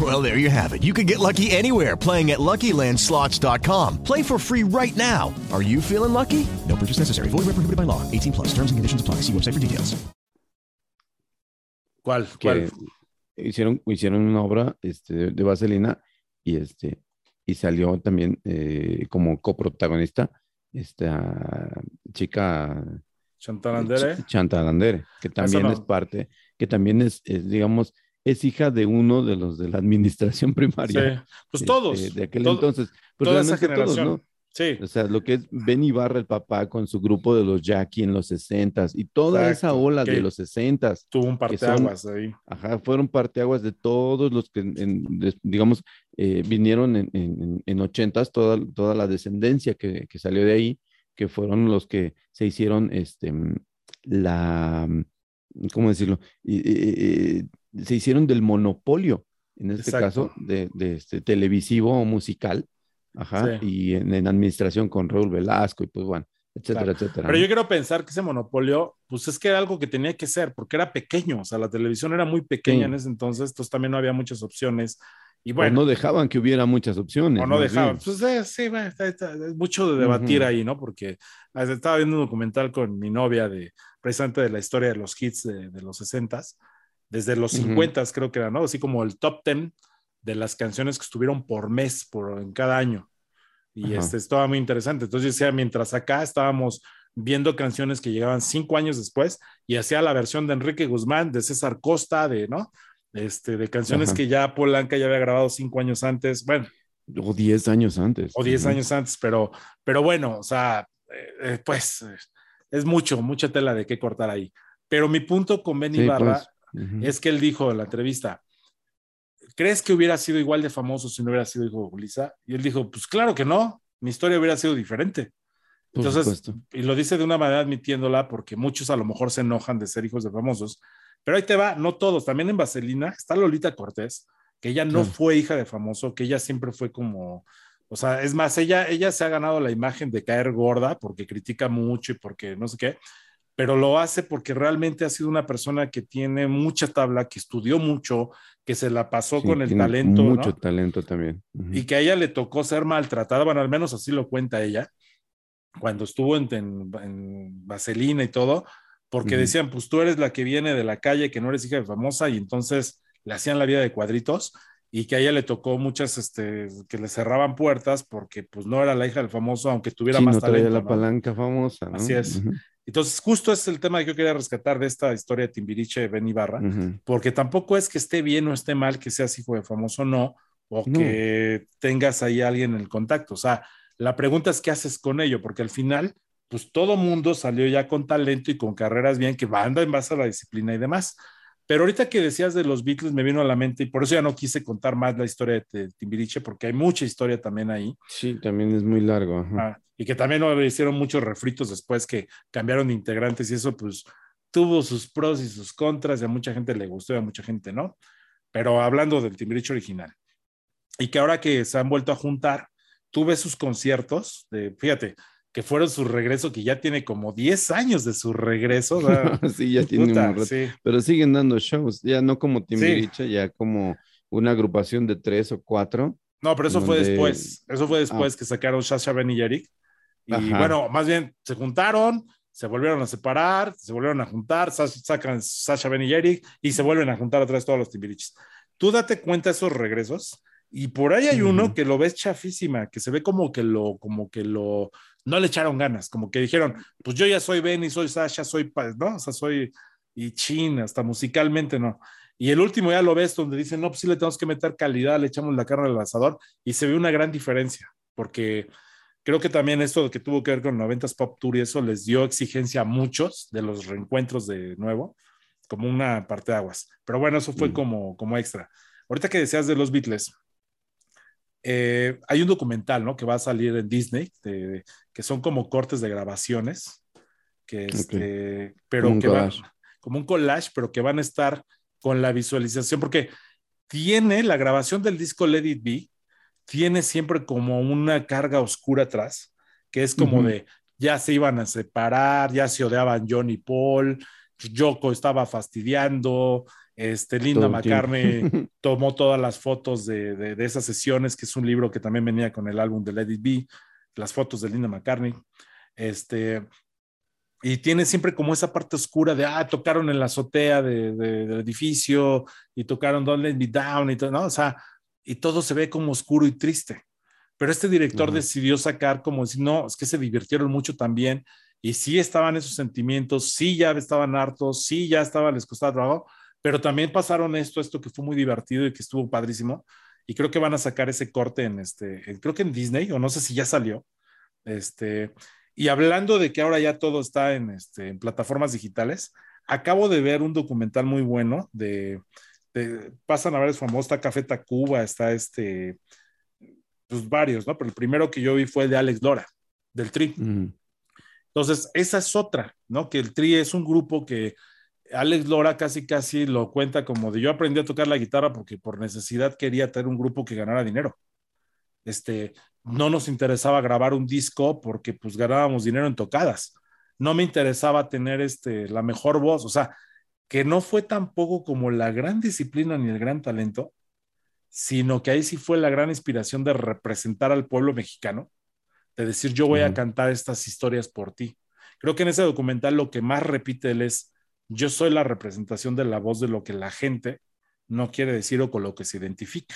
Well, there you have it. You can get lucky anywhere playing at LuckyLandSlots.com. Play for free right now. Are you feeling lucky? No purchase necessary. Void where prohibited by law. 18 plus. Terms and conditions apply. See website for details. ¿Cuál? que ¿Cuál? hicieron, hicieron una obra este, de, de Vaselina y, este, y salió también eh, como coprotagonista esta chica Chantal Andere. Ch- Chantal Andere, que también no. es parte, que también es, es, digamos, es hija de uno de los de la administración Sí. primaria. Pues este, todos. de aquel todo- entonces. Pues toda esa todos, generación. ¿no? Sí. O sea, lo que es Ben Ibarra, el papá, con su grupo de los Jackie en los 60 y toda esa ola de los 60 Tuvo un son- parteaguas ahí. Ajá, fueron parteaguas de todos los que, en- digamos, eh, vinieron en, en, en 80s, toda, toda la descendencia que, que salió de ahí, que fueron los que se hicieron, este, la, ¿cómo decirlo? Eh, eh, se hicieron del monopolio, en este Exacto. caso, de, de este televisivo o musical, ajá, Sí. y en, en administración con Raúl Velasco, y pues bueno, etcétera, Claro. etcétera. Pero ¿no? yo quiero pensar que ese monopolio, pues es que era algo que tenía que ser, porque era pequeño, o sea, la televisión era muy pequeña Sí. en ese entonces, entonces también no había muchas opciones. Y O bueno, no dejaban que hubiera muchas opciones. o no dejaban. bien. Pues eh, sí, bueno, está- está- es mucho de debatir Ujú. ahí, ¿no? Porque ah, estaba viendo un documental con mi novia de precisamente de la historia de los hits de, de los 60s, desde los Ujú. 50s creo que era, ¿no? Así como el top 10 de las canciones que estuvieron por mes, por en cada año. Y Ajá. este estaba muy interesante. Entonces, decía, mientras acá estábamos viendo canciones que llegaban cinco años después y hacía la versión de Enrique Guzmán, de César Costa, de, ¿no? Este, de canciones Ajá. que ya Polanca ya había grabado cinco años antes, bueno, O 10 años antes. o diez años antes, pero, pero bueno, o sea, eh, eh, pues es mucho, mucha tela de qué cortar ahí. Pero mi punto con Benny Sí, Barra pues, es que él dijo en la entrevista, ¿crees que hubiera sido igual de famoso si no hubiera sido hijo de Julissa? Y él dijo, pues claro que no, mi historia hubiera sido diferente. Por Entonces, supuesto. y lo dice de una manera admitiéndola porque muchos a lo mejor se enojan de ser hijos de famosos, pero ahí te va, no todos, también en Vaselina está Lolita Cortés, que ella no Claro. fue hija de famoso, que ella siempre fue como, o sea, es más, ella, ella se ha ganado la imagen de caer gorda porque critica mucho y porque no sé qué, pero lo hace porque realmente ha sido una persona que tiene mucha tabla, que estudió mucho, que se la pasó Sí, con el talento, Mucho ¿no? talento también. Y que a ella le tocó ser maltratada, bueno, al menos así lo cuenta ella, cuando estuvo en, en- en Vaselina y todo, porque decían, pues tú eres la que viene de la calle, que no eres hija de famosa, y entonces le hacían la vida de cuadritos, y que a ella le tocó muchas, este, que le cerraban puertas, porque pues no era la hija del famoso, aunque tuviera Sí, más no traía talento. la ¿no? palanca famosa, ¿no? Así es. Ujú, Entonces, justo es el tema que yo quería rescatar de esta historia de Timbiriche de Ben Ibarra, porque tampoco es que esté bien o esté mal que seas hijo de famoso o no, o No. que tengas ahí a alguien en el contacto. O sea, la pregunta es qué haces con ello, porque al final, pues todo mundo salió ya con talento y con carreras bien, que banda en base a la disciplina y demás. Pero ahorita que decías de los Beatles me vino a la mente y por eso ya no quise contar más la historia de, Timbiriche, porque hay mucha historia también ahí. Sí, también es muy largo. Ah, y que también hicieron muchos refritos después que cambiaron de integrantes y eso pues tuvo sus pros y sus contras y a mucha gente le gustó y a mucha gente no. Pero hablando del Timbiriche original. Y que ahora que se han vuelto a juntar, tú ves sus conciertos, de, fíjate, que fueron su regreso, que ya tiene como 10 años de su regreso. sí, ya tiene puta, un rato. sí. Pero siguen dando shows, ya no como Timbiriche, ya como una agrupación de tres o cuatro. No, pero eso fue donde- después. Eso fue después que sacaron Sasha, Ben y Eric. Y Ajá. bueno, más bien se juntaron, se volvieron a separar, se volvieron a juntar, sa- sacan Sasha, Ben y Eric y se vuelven a juntar otra vez todos los Timbiriches. Tú date cuenta de esos regresos y por ahí hay uno Ujú. que lo ves chafísima, que se ve como que lo, como que lo, no le echaron ganas, como que dijeron, pues yo ya soy Ben y soy Sasha, soy, ¿no? O sea, soy, y chin, hasta musicalmente no. Y el último ya lo ves donde dicen, no, pues sí le tenemos que meter calidad, le echamos la carne al asador y se ve una gran diferencia, porque creo que también esto que tuvo que ver con 90s Pop Tour y eso les dio exigencia a muchos de los reencuentros de nuevo, como una parte de aguas. Pero bueno, eso fue Mm. como, como extra. Ahorita que decías de los Beatles, eh, hay un documental, ¿no? Que va a salir en Disney, de- que son como cortes de grabaciones, que este, pero Como un que van, collage. como un collage, pero que van a estar con la visualización, porque tiene la grabación del disco Let It Be, tiene siempre como una carga oscura atrás, que es como de ya se iban a separar, ya se odiaban John y Paul, Yoko estaba fastidiando, este, Linda. McCartney tomó todas las fotos de, de- de esas sesiones, que es un libro que también venía con el álbum de It Be, las fotos de Linda McCartney. Este, y tiene siempre como esa parte oscura de, ah, tocaron en la azotea de- de- del edificio y tocaron Don't Let Me Down y todo, ¿no? O sea, y todo se ve como oscuro y triste. Pero este director Ujú. decidió sacar como decir, no, es que se divirtieron mucho también y sí estaban esos sentimientos, sí ya estaban hartos, sí ya estaba, les costaba trabajo, pero también pasaron esto, esto que fue muy divertido y que estuvo padrísimo. Y creo que van a sacar ese corte en este, creo que en Disney, o no sé si ya salió. Este, y hablando de que ahora ya todo está en, este, en plataformas digitales, acabo de ver un documental muy bueno de, de- pasan a ver, es famoso, está Café Tacuba, está este, pues varios, ¿no? Pero el primero que yo vi fue de Alex Lora, del Tri. Ujú. Entonces, esa es otra, ¿no? Que el Tri es un grupo que Alex Lora casi casi lo cuenta como de yo aprendí a tocar la guitarra porque por necesidad quería tener un grupo que ganara dinero. Este, no nos interesaba grabar un disco porque pues ganábamos dinero en tocadas. No me interesaba tener este, la mejor voz, o sea, que no fue tampoco como la gran disciplina ni el gran talento, sino que ahí sí fue la gran inspiración de representar al pueblo mexicano, de decir yo voy a cantar estas historias por ti. Creo que en ese documental lo que más repite él es, yo soy la representación de la voz de lo que la gente no quiere decir o con lo que se identifica.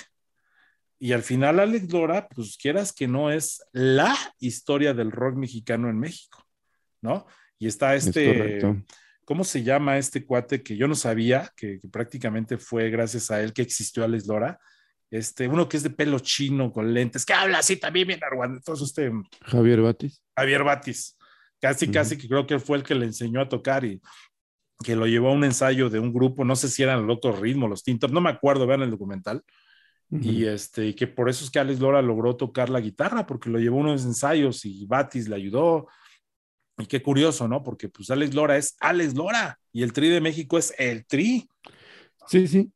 Y al final Alex Lora, pues quieras que no es la historia del rock mexicano en México, ¿no? Y está Es este. ¿cómo se llama este cuate que yo no sabía, que, que prácticamente fue gracias a él que existió Alex Lora? Este, uno que es de pelo chino con lentes, que habla así también bien argüentoso, este Javier Batis. Javier Batis, casi, Ujú. casi que creo que fue el que le enseñó a tocar y, que lo llevó a un ensayo de un grupo, no sé si eran los otros ritmos, los tintos, no me acuerdo, vean el documental. Y este, que por eso es que Alex Lora logró tocar la guitarra, porque lo llevó a unos ensayos y Batis le ayudó. Y qué curioso, ¿no? Porque pues Alex Lora es Alex Lora y el Tri de México es el Tri. Sí, sí.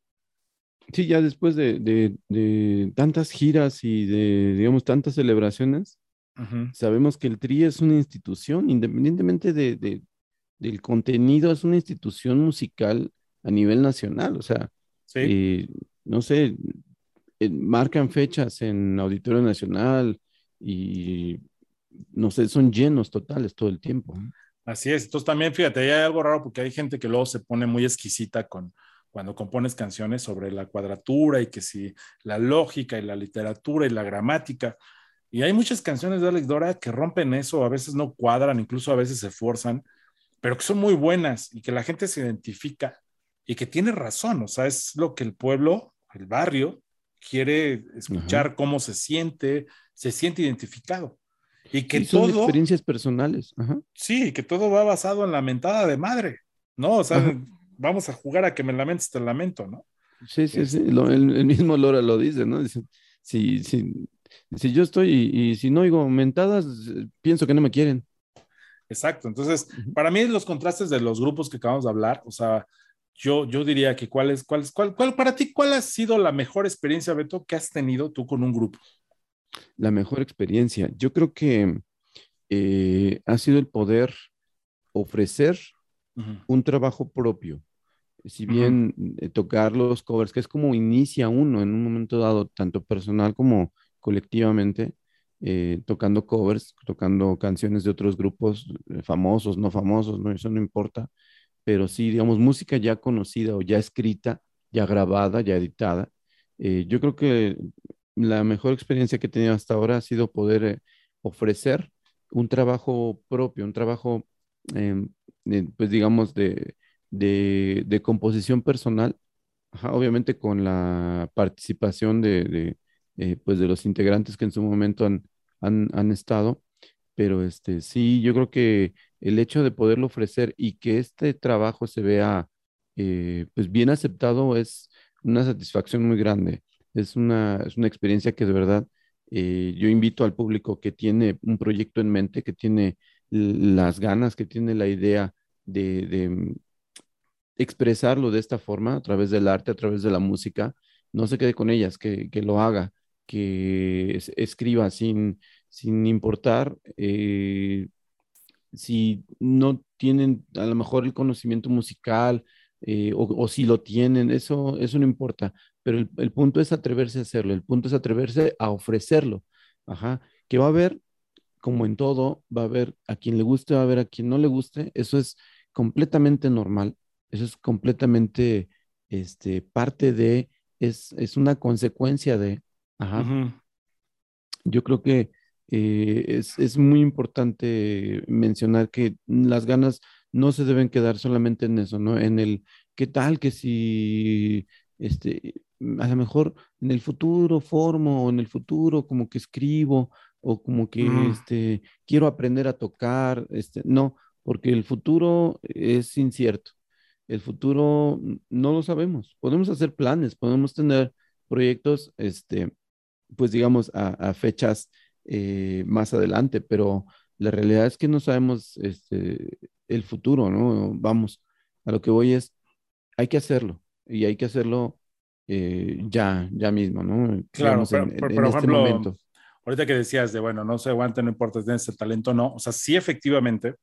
Sí, ya después de, de, de tantas giras y de, digamos, tantas celebraciones, sabemos que el TRI es una institución, independientemente de, de- del contenido, es una institución musical a nivel nacional. O sea, Sí. eh, no sé, eh, marcan fechas en Auditorio Nacional y, no sé, son llenos totales todo el tiempo. Así es. Entonces también, fíjate, hay algo raro porque hay gente que luego se pone muy exquisita con cuando compones canciones sobre la cuadratura y que si la lógica y la literatura y la gramática. Y hay muchas canciones de Alex Dora que rompen eso, a veces no cuadran, incluso a veces se forzan, pero que son muy buenas y que la gente se identifica y que tiene razón. O sea, es lo que el pueblo, el barrio, quiere escuchar cómo se siente, se siente identificado. Y que Y son todo... experiencias personales. Ajá. Sí, que todo va basado en la mentada de madre, ¿no? O sea, Ajá. vamos a jugar a que me lamentes, te lamento, ¿no? Sí, sí, sí. lo- el, el mismo Lora lo dice, ¿no? Dice, si, si, si yo estoy y, y si no oigo mentadas, eh, pienso que no me quieren. Exacto. Entonces, para mí los contrastes de los grupos que acabamos de hablar, o sea, yo, yo diría que cuál es, cuál, es- cuál, cuál, para ti, ¿cuál ha sido la mejor experiencia, Beto, que has tenido tú con un grupo? La mejor experiencia. Yo creo que eh, ha sido el poder ofrecer un trabajo propio. Si bien eh, tocar los covers, que es como inicia uno en un momento dado, tanto personal como colectivamente, eh, tocando covers, tocando canciones de otros grupos eh, famosos, no famosos, no, eso no importa, pero sí, digamos, música ya conocida o ya escrita, ya grabada, ya editada. Eh, yo creo que la mejor experiencia que he tenido hasta ahora ha sido poder ofrecer un trabajo propio, un trabajo, em, pues digamos, de, de, composición personal, obviamente con la participación de, eh, pues de los integrantes que en su momento han, han, han estado, pero este, sí, yo creo que el hecho de poderlo ofrecer y que este trabajo se vea eh, pues bien aceptado es una satisfacción muy grande. Es una, es una experiencia que de verdad eh, yo invito al público que tiene un proyecto en mente, que tiene las ganas, que tiene la idea de, de, expresarlo de esta forma, a través del arte, a través de la música, no se quede con ellas, que, que lo haga, que es- escriba sin, sin importar eh, si no tienen a lo mejor el conocimiento musical eh, o, o si lo tienen, eso, eso no importa, pero el, el punto es atreverse a hacerlo, el punto es atreverse a ofrecerlo, ajá, que va a haber, como en todo, va a haber a quien le guste, va a haber a quien no le guste, eso es completamente normal, eso es completamente este, parte de, es, es una consecuencia de, ajá. Yo creo que eh, es, es muy importante mencionar que las ganas no se deben quedar solamente en eso, ¿no? En el qué tal que si este, a lo mejor en el futuro formo o en el futuro como que escribo o como que Mm. este, quiero aprender a tocar, este, no, porque el futuro es incierto. El futuro mm, no lo sabemos. Podemos hacer planes, podemos tener proyectos, este, pues digamos, a, a fechas eh, más adelante, pero la realidad es que no sabemos este, el futuro, ¿no? Vamos, a lo que voy es, hay que hacerlo y hay que hacerlo eh, ya, ya mismo, ¿no? Claro, Digamos, pero, en- pero- en pero, este ejemplo, momento. ahorita que decías de, bueno, no se aguanta, no importa si tienes el talento o no, o sea, sí efectivamente,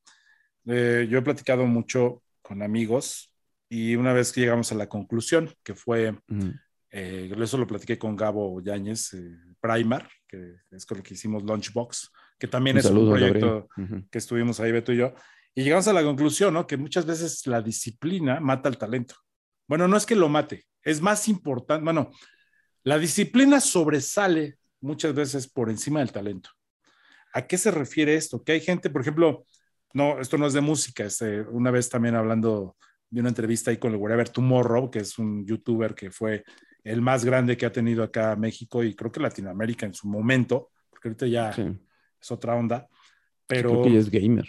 eh, yo he platicado mucho con amigos y una vez que llegamos a la conclusión, que fue. Eh, eso lo platiqué con Gabo Yáñez, eh, Primar, que es con el que hicimos Lunchbox, que también Un es un saludo proyecto que estuvimos ahí, Beto y yo, y llegamos a la conclusión, ¿no? Que muchas veces la disciplina mata al talento. Bueno, no es que lo mate, es más importante, bueno, la disciplina sobresale muchas veces por encima del talento. ¿A qué se refiere esto? Que hay gente, por ejemplo, no, esto no es de música, este, una vez también hablando de una entrevista ahí con el Whatever Tomorrow, que es un youtuber que fue el más grande que ha tenido acá México y creo que Latinoamérica en su momento, porque ahorita ya Sí. es otra onda, Creo pero que ya es gamer.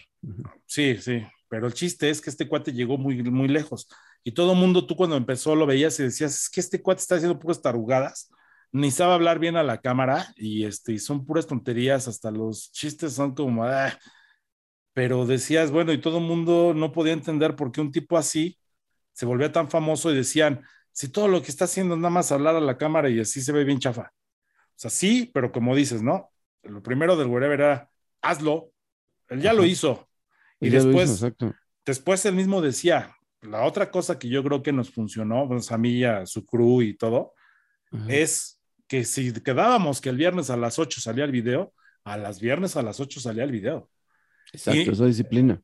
Sí, sí, Pero el chiste es que este cuate llegó muy, muy lejos. Y todo el mundo, tú cuando empezó lo veías y decías, es que este cuate está haciendo puras tarugadas, ni sabe hablar bien a la cámara y, este, y son puras tonterías, hasta los chistes son como, ah". pero decías, bueno, y todo el mundo no podía entender por qué un tipo así se volvía tan famoso y decían, si todo lo que está haciendo es nada más hablar a la cámara y así se ve bien chafa. O sea, sí, pero como dices, ¿no? Lo primero del wherever era, hazlo. Él ya lo hizo. Y después, después él mismo decía, la otra cosa que yo creo que nos funcionó, pues a mí, a su crew y todo, es que si quedábamos que el viernes a las 8 salía el video, a las viernes a las 8 salía el video. Exacto, esa disciplina.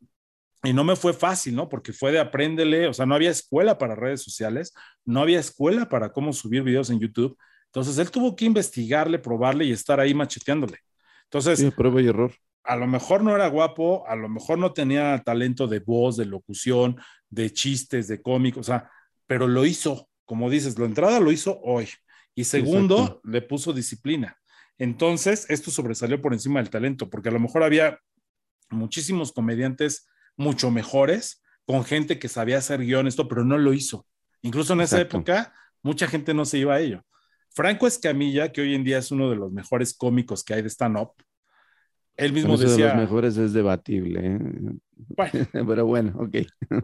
Y no me fue fácil, ¿no? Porque fue de apréndele, o sea, no había escuela para redes sociales, no había escuela para cómo subir videos en YouTube. Entonces él tuvo que investigarle, probarle y estar ahí macheteándole. Entonces, sí, prueba y error. A lo mejor no era guapo, a lo mejor no tenía talento de voz, de locución, de chistes, de cómico, o sea, pero lo hizo, como dices, la entrada lo hizo hoy. Y segundo, le puso disciplina. Entonces, esto sobresalió por encima del talento, porque a lo mejor había muchísimos comediantes mucho mejores con gente que sabía hacer guion, esto, pero no lo hizo. Incluso en esa época, mucha gente no se iba a ello. Franco Escamilla, que hoy en día es uno de los mejores cómicos que hay de stand-up, él mismo decía. De los mejores es debatible. ¿eh? Bueno, pero bueno, ok.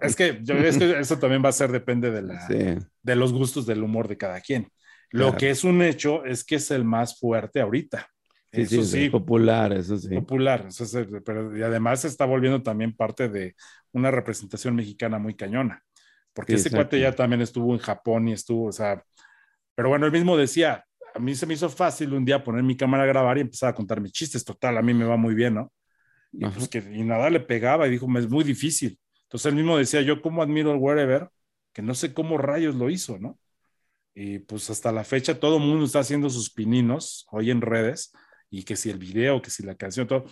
Es que, yo, es que eso también va a ser, depende de, la, de los gustos del humor de cada quien. Lo que es un hecho es que es el más fuerte ahorita. Sí, eso sí, popular, eso sí. Popular, eso pero y además está volviendo también parte de una representación mexicana muy cañona, porque ese cuate ya también estuvo en Japón y estuvo, o sea, pero bueno, él mismo decía, a mí se me hizo fácil un día poner mi cámara a grabar y empezar a contar mis chistes, total, a mí me va muy bien, ¿no? Y, pues que, y nada le pegaba y dijo, es muy difícil. Entonces él mismo decía, yo como admiro al Wherever, que no sé cómo rayos lo hizo, ¿no? Y pues hasta la fecha todo el mundo está haciendo sus pininos hoy en redes y que si el video, que si la canción, todo.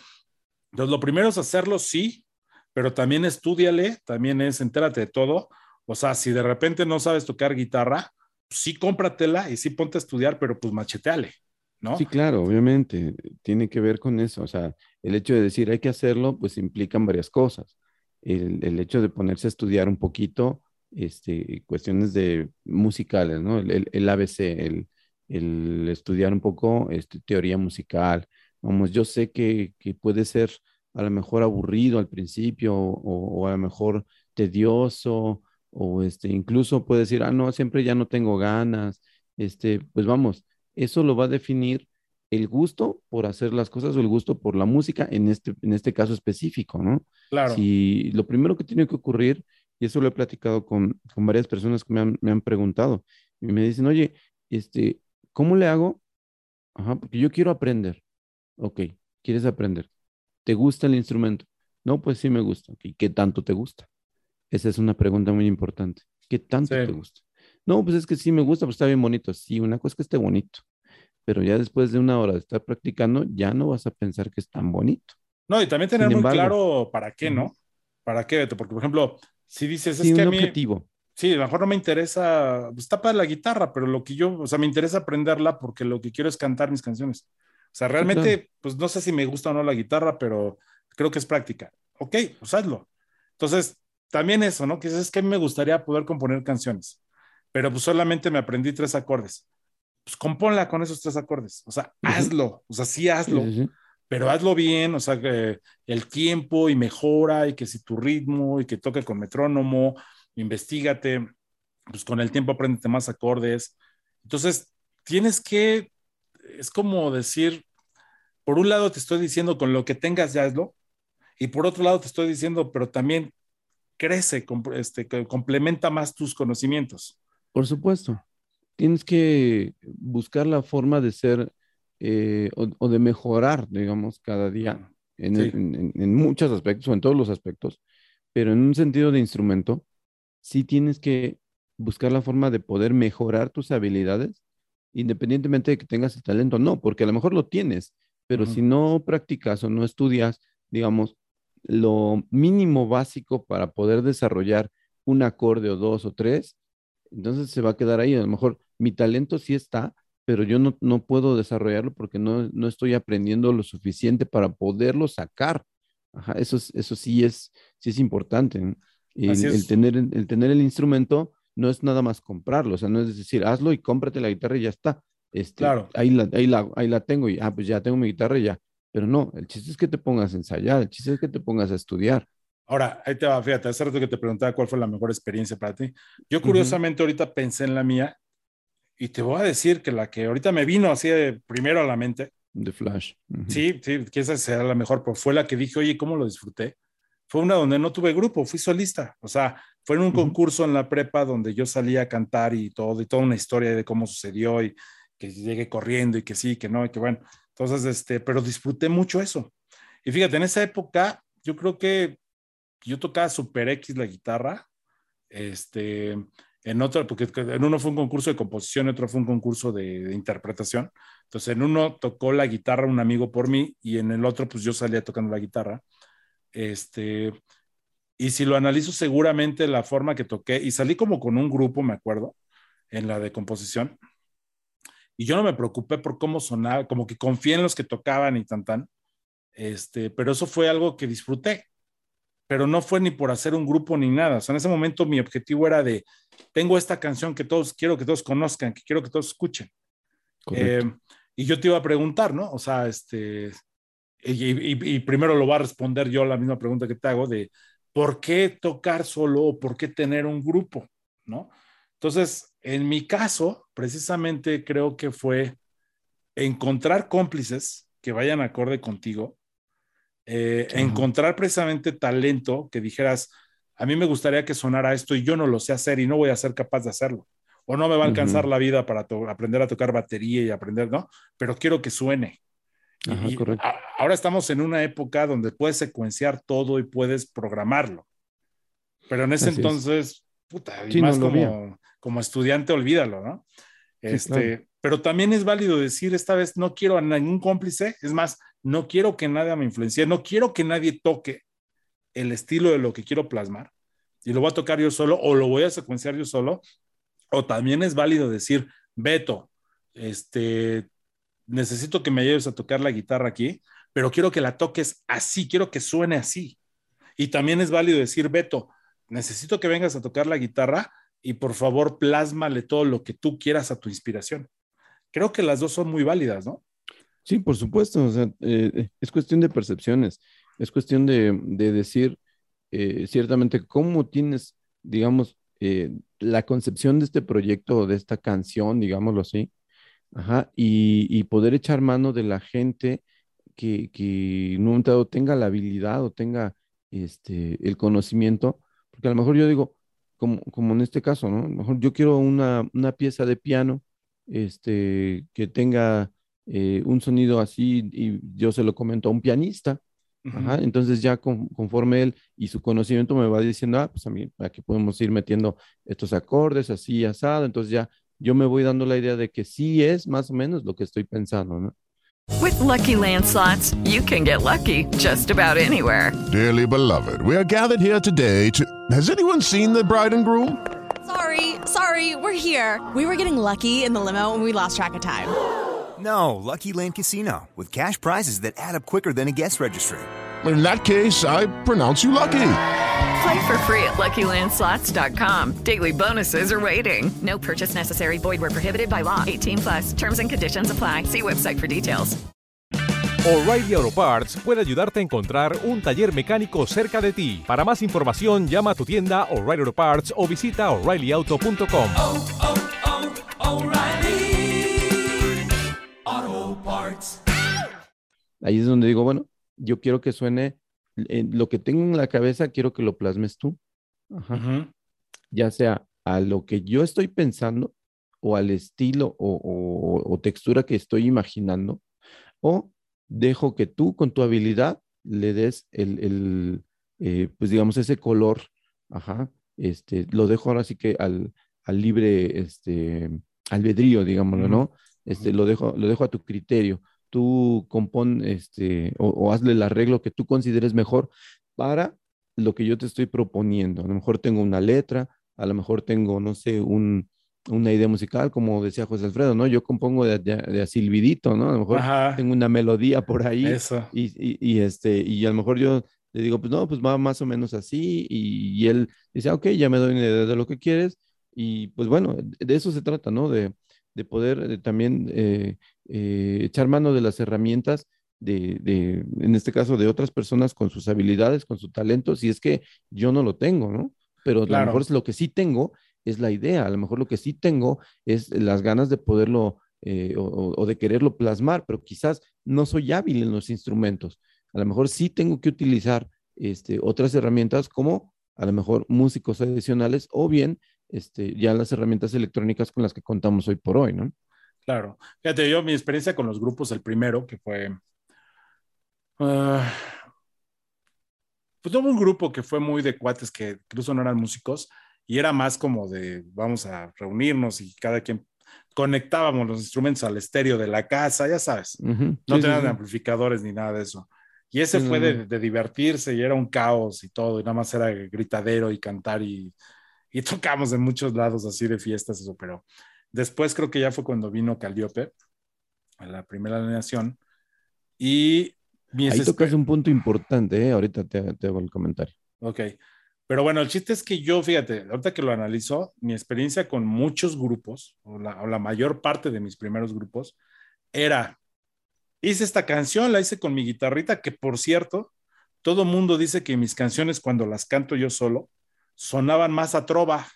Entonces, lo primero es hacerlo, sí, pero también estudiale, también es entérate de todo. O sea, si de repente no sabes tocar guitarra, pues sí cómpratela y sí ponte a estudiar, pero pues macheteale, ¿no? Sí, claro, obviamente, tiene que ver con eso. O sea, el hecho de decir hay que hacerlo, pues implican varias cosas. El, el hecho de ponerse a estudiar un poquito, este, cuestiones de musicales, ¿no? El, el, el ABC, el, el estudiar un poco este, teoría musical. Vamos, yo sé que, puede ser a lo mejor aburrido al principio o, a lo mejor tedioso o este, incluso puede decir, ah, no, siempre ya no tengo ganas. Este, pues vamos, eso lo va a definir el gusto por hacer las cosas o el gusto por la música en este, en este caso específico, ¿no? Claro. Si lo primero que tiene que ocurrir, y eso lo he platicado con, con varias personas que me han, me han preguntado, y me dicen, oye, este, ¿Cómo le hago? Ajá, porque yo quiero aprender. Ok, ¿quieres aprender? ¿Te gusta el instrumento? No, pues sí me gusta. ¿Y ¿Qué tanto te gusta? Esa es una pregunta muy importante. ¿Qué tanto te gusta? No, pues es que sí me gusta, pues está bien bonito. Sí, una cosa es que esté bonito, pero ya después de una hora de estar practicando, ya no vas a pensar que es tan bonito. No, y también tener muy claro para qué, ¿no? ¿Para qué, Porque, por ejemplo, si dices, es que a mí, objetivo sí, a lo mejor no me interesa, pues, está para la guitarra, pero lo que yo, o sea, me interesa aprenderla porque lo que quiero es cantar mis canciones. O sea, realmente, pues no sé si me gusta o no la guitarra, pero creo que es práctica. Ok, pues hazlo. Entonces, también eso, ¿no? Que es que a mí me gustaría poder componer canciones, pero pues solamente me aprendí tres acordes. Pues compónla con esos tres acordes. O sea, hazlo. O sea, sí hazlo. Pero hazlo bien, o sea, que el tiempo y mejora, y que si tu ritmo, y que toque con metrónomo, investigate, pues con el tiempo aprendete más acordes. Entonces, tienes que, es como decir, por un lado te estoy diciendo con lo que tengas ya hazlo, y por otro lado te estoy diciendo, pero también crece, este, complementa más tus conocimientos. Por supuesto. Tienes que buscar la forma de ser eh, o, de mejorar, digamos, cada día en, en, en, muchos aspectos o en todos los aspectos, pero en un sentido de instrumento, sí tienes que buscar la forma de poder mejorar tus habilidades, independientemente de que tengas el talento o no, porque a lo mejor lo tienes, pero si no practicas o no estudias, digamos, lo mínimo básico para poder desarrollar un acorde o dos o tres, entonces se va a quedar ahí. A lo mejor mi talento sí está, pero yo no, no puedo desarrollarlo porque no, no estoy aprendiendo lo suficiente para poderlo sacar Ajá, eso, es- eso sí es, sí es importante. El, el tener, el, tener el instrumento no es nada más comprarlo, o sea, no es decir, hazlo y cómprate la guitarra y ya está. Este, Claro. ahí la, ahí la, ahí la tengo y, ah, pues ya tengo mi guitarra y ya. Pero no, el chiste es que te pongas a ensayar, el chiste es que te pongas a estudiar. Ahora, ahí te va, fíjate, hace rato que te preguntaba cuál fue la mejor experiencia para ti. Yo curiosamente ahorita pensé en la mía y te voy a decir que la que ahorita me vino así de primero a la mente, De Flash. Ujú. sí, sí, que esa será la mejor, pero fue la que dije, oye, ¿cómo lo disfruté? Fue una donde no tuve grupo, fui solista. O sea, fue en un concurso en la prepa donde yo salía a cantar y todo, y toda una historia de cómo sucedió y que llegué corriendo y que sí, que no, y que bueno. Entonces, este, pero disfruté mucho eso. Y fíjate, en esa época, yo creo que yo tocaba Super X la guitarra, este, en otro, porque en uno fue un concurso de composición, en otro fue un concurso de, de interpretación. Entonces, en uno tocó la guitarra un amigo por mí y en el otro, pues yo salía tocando la guitarra. Este, y si lo analizo seguramente la forma que toqué, y salí como con un grupo, me acuerdo, en la de composición, y yo no me preocupé por cómo sonaba, como que confié en los que tocaban y tan tan, este, pero eso fue algo que disfruté, pero no fue ni por hacer un grupo ni nada, o sea, en ese momento mi objetivo era de, tengo esta canción que todos, quiero que todos conozcan, que quiero que todos escuchen. Eh, y yo te iba a preguntar, ¿no? O sea, este, y, y- y primero lo va a responder yo la misma pregunta que te hago de por qué tocar solo o por qué tener un grupo, ¿no? Entonces, en mi caso, precisamente creo que fue encontrar cómplices que vayan acorde contigo, eh, encontrar precisamente talento que dijeras, a mí me gustaría que sonara esto y yo no lo sé hacer y no voy a ser capaz de hacerlo. O no me va a alcanzar la vida para aprender a tocar batería y aprender, ¿no? Pero quiero que suene. Y- Ajá, y correcto. a- ahora estamos en una época donde puedes secuenciar todo y puedes programarlo. Pero en ese Así es. entonces, puta, y Sí, más como, como estudiante, olvídalo, ¿no? Sí, Este, claro. Pero también es válido decir, esta vez no quiero a ningún cómplice, es más, no quiero que nadie me influencie, no quiero que nadie toque el estilo de lo que quiero plasmar y lo voy a tocar yo solo o lo voy a secuenciar yo solo. O también es válido decir, Beto, este, necesito que me ayudes a tocar la guitarra aquí, pero quiero que la toques así, quiero que suene así. Y también es válido decir, Beto, necesito que vengas a tocar la guitarra y por favor plásmale todo lo que tú quieras a tu inspiración. Creo que las dos son muy válidas, ¿no? Sí, por supuesto. O sea, eh, es cuestión de percepciones. Es cuestión de, de decir eh, ciertamente cómo tienes, digamos, eh, la concepción de este proyecto o de esta canción, digámoslo así, ajá, y, y poder echar mano de la gente que, que en un momento dado tenga la habilidad o tenga este, el conocimiento, porque a lo mejor yo digo, como, como en este caso, ¿no? A lo mejor yo quiero una, una pieza de piano este, que tenga eh, un sonido así y yo se lo comento a un pianista. Ajá, entonces ya con- conforme él y su conocimiento me va diciendo, ah, pues a mí aquí podemos ir metiendo estos acordes así asado, entonces ya yo me voy dando la idea de que sí es más o menos lo que estoy pensando, ¿no? With Lucky Land slots, you can get lucky just about anywhere. Dearly beloved, we are gathered here today to. Has anyone seen the bride and groom? Sorry, sorry, we're here. We were getting lucky in the limo and we lost track of time. No, Lucky Land Casino, with cash prizes that add up quicker than a guest registry. In that case, I pronounce you lucky. Play for free at LuckyLandSlots.com. Daily bonuses are waiting. No purchase necessary. Void where prohibited by law. 18 plus. Terms and conditions apply. See website for details. O'Reilly Auto Parts puede ayudarte a encontrar un taller mecánico cerca de ti. Para más información, llama a tu tienda O'Reilly Auto Parts o visita oreillyauto.com. Auto Parts. Ahí es donde digo, bueno, yo quiero que suene eh, lo que tengo en la cabeza, quiero que lo plasmes tú. Ajá. Ya sea a lo que yo estoy pensando o al estilo o, o- o textura que estoy imaginando, o dejo que tú con tu habilidad le des el, el, eh, pues digamos, ese color, ajá, este, lo dejo ahora sí que al, al libre, este, albedrío, digámoslo, ¿no? Este, lo dejo, lo dejo a tu criterio. Tú compón, este, o, o hazle el arreglo que tú consideres mejor para lo que yo te estoy proponiendo. A lo mejor tengo una letra, a lo mejor tengo, no sé, un, una idea musical, como decía José Alfredo, ¿no? Yo compongo de, de, de a silbidito, ¿no? A lo mejor Ajá. tengo una melodía por ahí Eso. y, y, y, este, y a lo mejor yo le digo, pues no, pues va más o menos así, y, y él dice, "Ah, ok, ya me doy una idea de lo que quieres, y pues bueno, de eso se trata, ¿no? De, de poder eh, también eh, eh, echar mano de las herramientas de, de, en este caso, de otras personas con sus habilidades, con su talento, si es que yo no lo tengo, ¿no? Pero a lo mejor es lo que sí tengo es la idea, a lo mejor lo que sí tengo es las ganas de poderlo eh, o, o- o de quererlo plasmar, pero quizás no soy hábil en los instrumentos. A lo mejor sí tengo que utilizar este, otras herramientas como a lo mejor músicos adicionales o bien este, ya las herramientas electrónicas con las que contamos hoy por hoy, ¿no? Claro. Fíjate, yo mi experiencia con los grupos, el primero, que fue. ah, pues tuve un grupo que fue muy de cuates que incluso no eran músicos y era más como de vamos a reunirnos y cada quien conectábamos los instrumentos al estéreo de la casa, ya sabes. Ujú, No sí, tenían sí. amplificadores ni nada de eso. Y ese fue de, de divertirse y era un caos y todo, y nada más era gritadero y cantar y, y tocamos en muchos lados así de fiestas, eso, pero después creo que ya fue cuando vino Calliope a la primera alineación y mi Ahí tocas un punto importante, ¿eh? Ahorita te, te hago el comentario. Ok. Pero bueno, el chiste es que yo, fíjate, ahorita que lo analizo, mi experiencia con muchos grupos, o la, o la mayor parte de mis primeros grupos, era, hice esta canción, la hice con mi guitarrita, que por cierto, todo mundo dice que mis canciones cuando las canto yo solo, sonaban más a trova.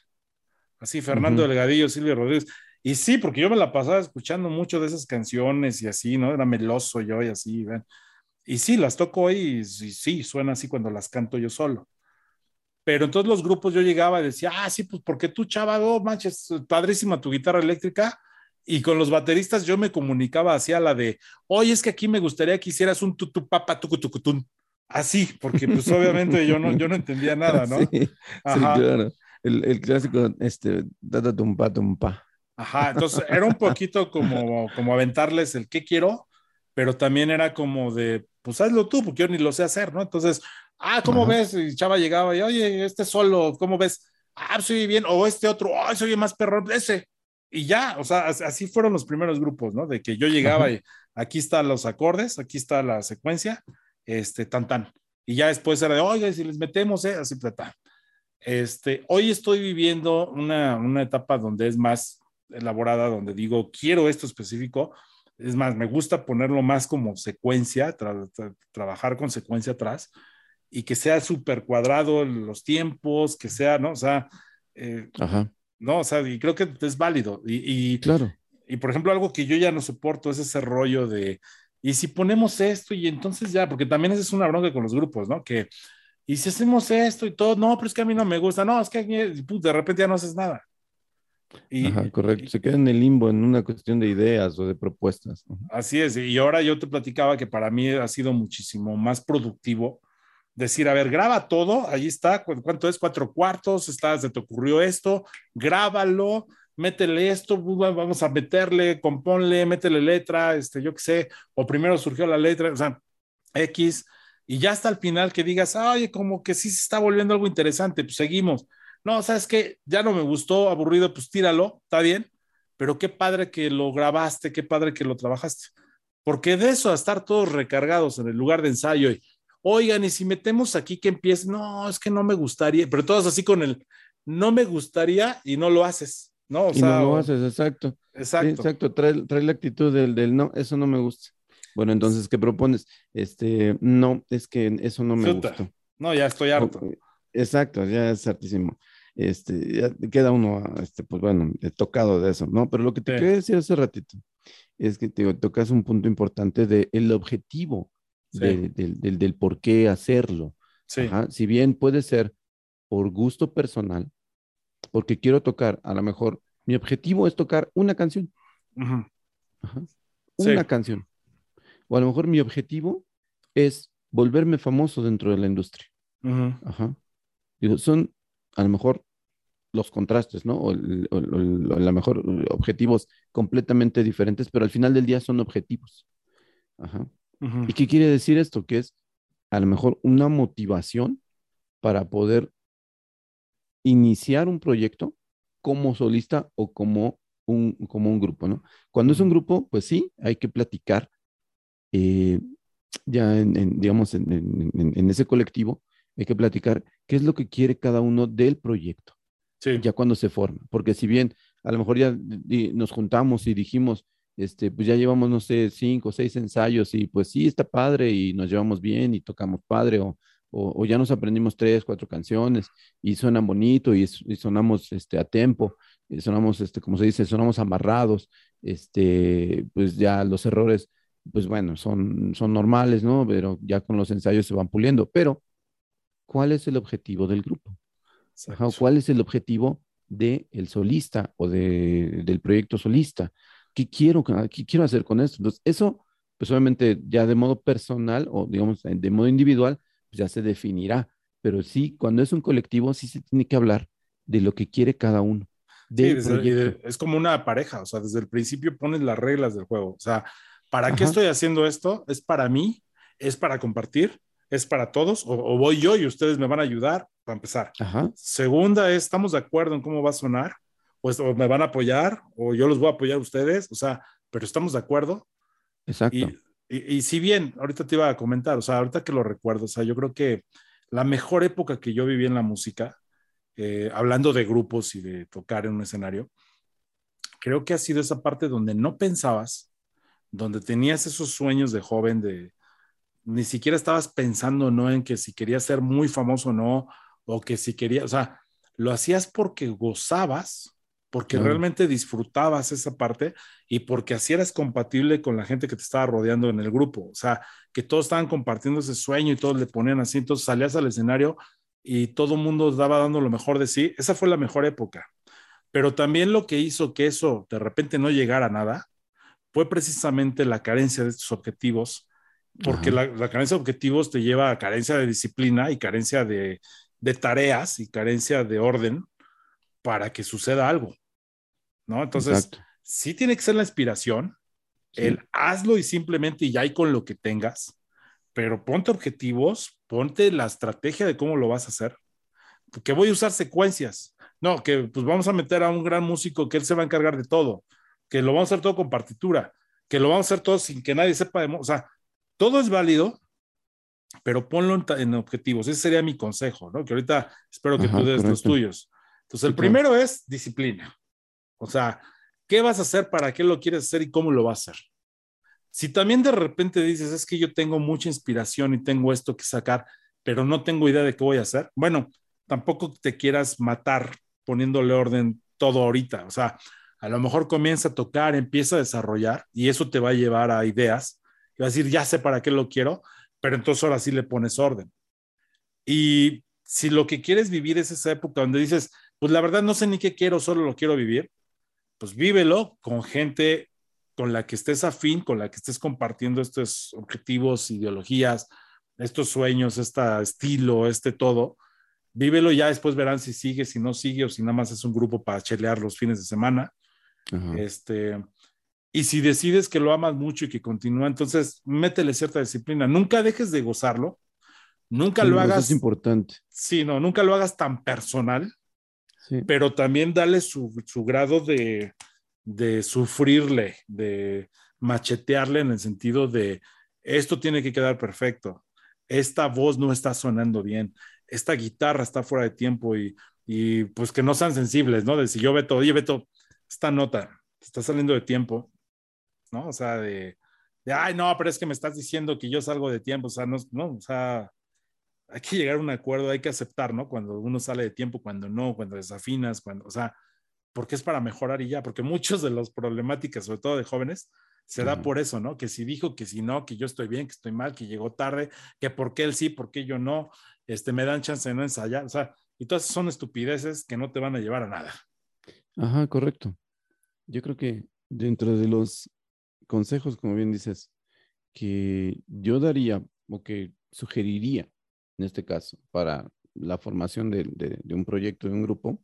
Así, Fernando Ujú. Delgadillo, Silvio Rodríguez. Y sí, porque yo me la pasaba escuchando mucho de esas canciones y así, ¿no? Era meloso yo y así, ¿ven? Y sí, las toco hoy y sí, sí, suena así cuando las canto yo solo. Pero en todos los grupos yo llegaba y decía, ah, sí, pues porque tú, chaval, oh, manches, padrísima tu guitarra eléctrica. Y con los bateristas yo me comunicaba hacia la de, oye, es que aquí me gustaría que hicieras un tutu papa tucu tucutún. Así, porque pues obviamente yo no, yo no entendía nada, ¿no? Sí, sí, Ajá. claro. El, el clásico, este, data tumpa tumpa. Ajá, entonces era un poquito como, como aventarles el qué quiero, pero también era como de, pues hazlo tú, porque yo ni lo sé hacer, ¿no? Entonces, ah, ¿cómo Ajá. ves? Y Chava llegaba y, oye, este solo, ¿cómo ves? Ah, se oye bien, o este otro, se oye más perrón, ese. Y ya, o sea, as- así fueron los primeros grupos, ¿no? De que yo llegaba Ajá. y aquí están los acordes, aquí está la secuencia, este, tan, tan. Y ya después era de, oye, si les metemos, ¿eh? Así, ta, ta. Este, hoy estoy viviendo una, una etapa donde es más elaborada, donde digo, quiero esto específico. Es más, me gusta ponerlo más como secuencia, tra- tra- trabajar con secuencia atrás y que sea súper cuadrado los tiempos, que sea, ¿no? O sea, eh, Ajá, no, o sea, y creo que es válido. Y, y, claro. y, por ejemplo, algo que yo ya no soporto es ese rollo de, y si ponemos esto y entonces ya, porque también esa es una bronca con los grupos, ¿no? Que, y si hacemos esto y todo, no, pero es que a mí no me gusta, no, es que y, de repente ya no haces nada. Y, Ajá, correcto. Se queda en el limbo en una cuestión de ideas o de propuestas. Así es, y ahora yo te platicaba que para mí ha sido muchísimo más productivo decir, a ver, graba todo, ahí está, ¿cu- ¿cuánto es? Cuatro cuartos, está, se te ocurrió esto, grábalo, métele esto, vamos a meterle, componle, métele letra, este, yo qué sé, o primero surgió la letra, o sea, X, y ya hasta el final que digas, oye, como que sí se está volviendo algo interesante, pues seguimos. No, sabes que ya no me gustó, aburrido, pues tíralo, está bien, pero qué padre que lo grabaste, qué padre que lo trabajaste. Porque de eso a estar todos recargados en el lugar de ensayo y, oigan, y si metemos aquí que empiece, no, es que no me gustaría, pero todos así con el, no me gustaría y no lo haces, ¿no? O y sea, no lo haces, exacto. Sí, Exacto. exacto, trae, trae la actitud del, del no, eso no me gusta. Bueno, entonces, ¿qué propones? Este, no, es que eso no me gustó. No, ya estoy harto. Exacto, ya es hartísimo. Este, ya queda uno, este, pues bueno, tocado de eso, ¿no? Pero lo que te Sí. quería decir hace ratito es que te tocas un punto importante de el objetivo Sí. de- del, del, del por qué hacerlo. Sí. Ajá, Si bien puede ser por gusto personal, porque quiero tocar, a lo mejor mi objetivo es tocar una canción, Ujú. ajá, Sí. una canción. O a lo mejor mi objetivo es volverme famoso dentro de la industria. Ujú. Ajá. Digo, son a lo mejor los contrastes, ¿no? O, el- o el- o el- o a lo mejor objetivos completamente diferentes, pero al final del día son objetivos. Ajá. ¿Y qué quiere decir esto? Que es a lo mejor una motivación para poder iniciar un proyecto como solista o como un, como un grupo, ¿no? Cuando es un grupo, pues sí, hay que platicar eh, ya en, en, digamos, en, en, en, ese colectivo, hay que platicar qué es lo que quiere cada uno del proyecto. Sí. Ya cuando se forma, porque si bien a lo mejor ya nos juntamos y dijimos, este, pues ya llevamos, no sé, cinco o seis ensayos y pues sí, está padre y nos llevamos bien y tocamos padre o, o, o ya nos aprendimos tres, cuatro canciones y suenan bonito y, y sonamos este, a tempo, y sonamos, este, como se dice, sonamos amarrados, este, pues ya los errores, pues bueno, son, son normales, ¿no? Pero ya con los ensayos se van puliendo. Pero, ¿cuál es el objetivo del grupo? Ajá, ¿Cuál es el objetivo del el solista o de, del proyecto solista? ¿Qué quiero, ¿Qué quiero hacer con esto? Entonces, eso, pues obviamente ya de modo personal o digamos de modo individual, pues ya se definirá. Pero sí, cuando es un colectivo, sí se tiene que hablar de lo que quiere cada uno. Sí, desde, es como una pareja, o sea, desde el principio pones las reglas del juego. O sea, ¿para Ajá. qué estoy haciendo esto? ¿Es para mí? ¿Es para compartir? ¿Es para todos? ¿O, o voy yo y ustedes me van a ayudar para empezar? Ajá. Segunda es, ¿estamos de acuerdo en cómo va a sonar? Pues, o me van a apoyar, o yo los voy a apoyar a ustedes, o sea, pero estamos de acuerdo. Exacto. Y, y, si bien, ahorita te iba a comentar, o sea, ahorita que lo recuerdo, o sea, yo creo que la mejor época que yo viví en la música, eh, hablando de grupos y de tocar en un escenario, creo que ha sido esa parte donde no pensabas, donde tenías esos sueños de joven, de ni siquiera estabas pensando no en que si querías ser muy famoso o no, o que si querías, o sea, lo hacías porque gozabas, porque claro. realmente disfrutabas esa parte y porque así eras compatible con la gente que te estaba rodeando en el grupo, o sea, que todos estaban compartiendo ese sueño y todos le ponían así, entonces salías al escenario y todo el mundo daba dando lo mejor de sí, esa fue la mejor época. Pero también lo que hizo que eso de repente no llegara a nada fue precisamente la carencia de estos objetivos, porque la, la, carencia de objetivos te lleva a carencia de disciplina y carencia de, de, tareas y carencia de orden para que suceda algo, ¿no? Entonces, Exacto. sí tiene que ser la inspiración, sí. el hazlo y simplemente y ya hay con lo que tengas, pero ponte objetivos, ponte la estrategia de cómo lo vas a hacer, que voy a usar secuencias, no, que pues vamos a meter a un gran músico que él se va a encargar de todo, que lo vamos a hacer todo con partitura, que lo vamos a hacer todo sin que nadie sepa de, o sea, todo es válido, pero ponlo en, en, objetivos. Ese sería mi consejo, ¿no? Que ahorita espero que Ajá, tú des correcto. los tuyos. Entonces, el primero es disciplina. O sea, ¿qué vas a hacer? ¿Para qué lo quieres hacer y cómo lo vas a hacer? Si también de repente dices, es que yo tengo mucha inspiración y tengo esto que sacar, pero no tengo idea de qué voy a hacer, bueno, tampoco te quieras matar poniéndole orden todo ahorita. O sea, a lo mejor comienza a tocar, empieza a desarrollar y eso te va a llevar a ideas y va a decir, ya sé para qué lo quiero, pero entonces ahora sí le pones orden. Y si lo que quieres vivir es esa época donde dices, pues la verdad no sé ni qué quiero, solo lo quiero vivir, pues vívelo con gente con la que estés afín, con la que estés compartiendo estos objetivos, ideologías, estos sueños, este estilo, este todo. Vívelo ya, después verán si sigue, si no sigue o si nada más es un grupo para chelear los fines de semana. Este, y si decides que lo amas mucho y que continúa, entonces métele cierta disciplina. Nunca dejes de gozarlo. Nunca sí, lo hagas. es importante. Sí, no, nunca lo hagas tan personal. Pero también dale su, su grado de, de sufrirle, de machetearle en el sentido de esto tiene que quedar perfecto. Esta voz no está sonando bien. Esta guitarra está fuera de tiempo y, y pues que no sean sensibles, ¿no? De si yo veto, oye, veto, esta nota está saliendo de tiempo, ¿no? O sea, de, de, ay, no, pero es que me estás diciendo que yo salgo de tiempo, o sea, no, no, o sea, hay que llegar a un acuerdo, hay que aceptar, ¿no? Cuando uno sale de tiempo, cuando no, cuando desafinas, cuando, o sea, porque es para mejorar y ya, porque muchos de las problemáticas, sobre todo de jóvenes, se da por eso, ¿no? Que si dijo, que si no, que yo estoy bien, que estoy mal, que llegó tarde, que por qué él sí, por qué yo no, este, me dan chance de no ensayar, o sea, y todas son estupideces que no te van a llevar a nada. Ajá, correcto. Yo creo que dentro de los consejos, como bien dices, que yo daría o que sugeriría en este caso para la formación de, de, de un proyecto, de un grupo,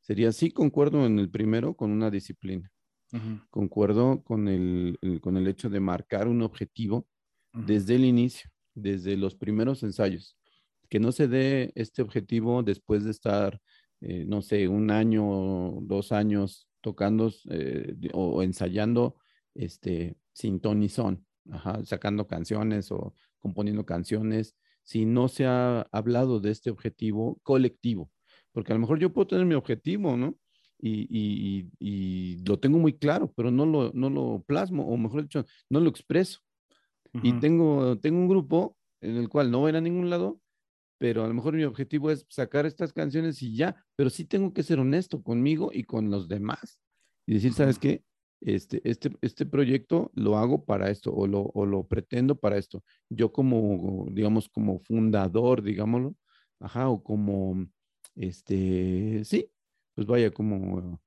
sería sí concuerdo en el primero con una disciplina. Uh -huh. Concuerdo con el, el, con el hecho de marcar un objetivo uh -huh. desde el inicio, desde los primeros ensayos. Que no se dé este objetivo después de estar, eh, no sé, un año, dos años tocando eh, o, o, ensayando este, sin ton ni son. ajá, sacando canciones o componiendo canciones, si no se ha hablado de este objetivo colectivo. Porque a lo mejor yo puedo tener mi objetivo, ¿no? Y, y- y- y lo tengo muy claro, pero no lo, no lo plasmo, o mejor dicho, no lo expreso. Y tengo, tengo un grupo en el cual no voy a ir a ningún lado, pero a lo mejor mi objetivo es sacar estas canciones y ya, pero sí tengo que ser honesto conmigo y con los demás y decir, ¿sabes qué? Este, este, este proyecto lo hago para esto o lo, o lo pretendo para esto. Yo como, digamos, como fundador, digámoslo, ajá, o como, este, sí, pues vaya, como,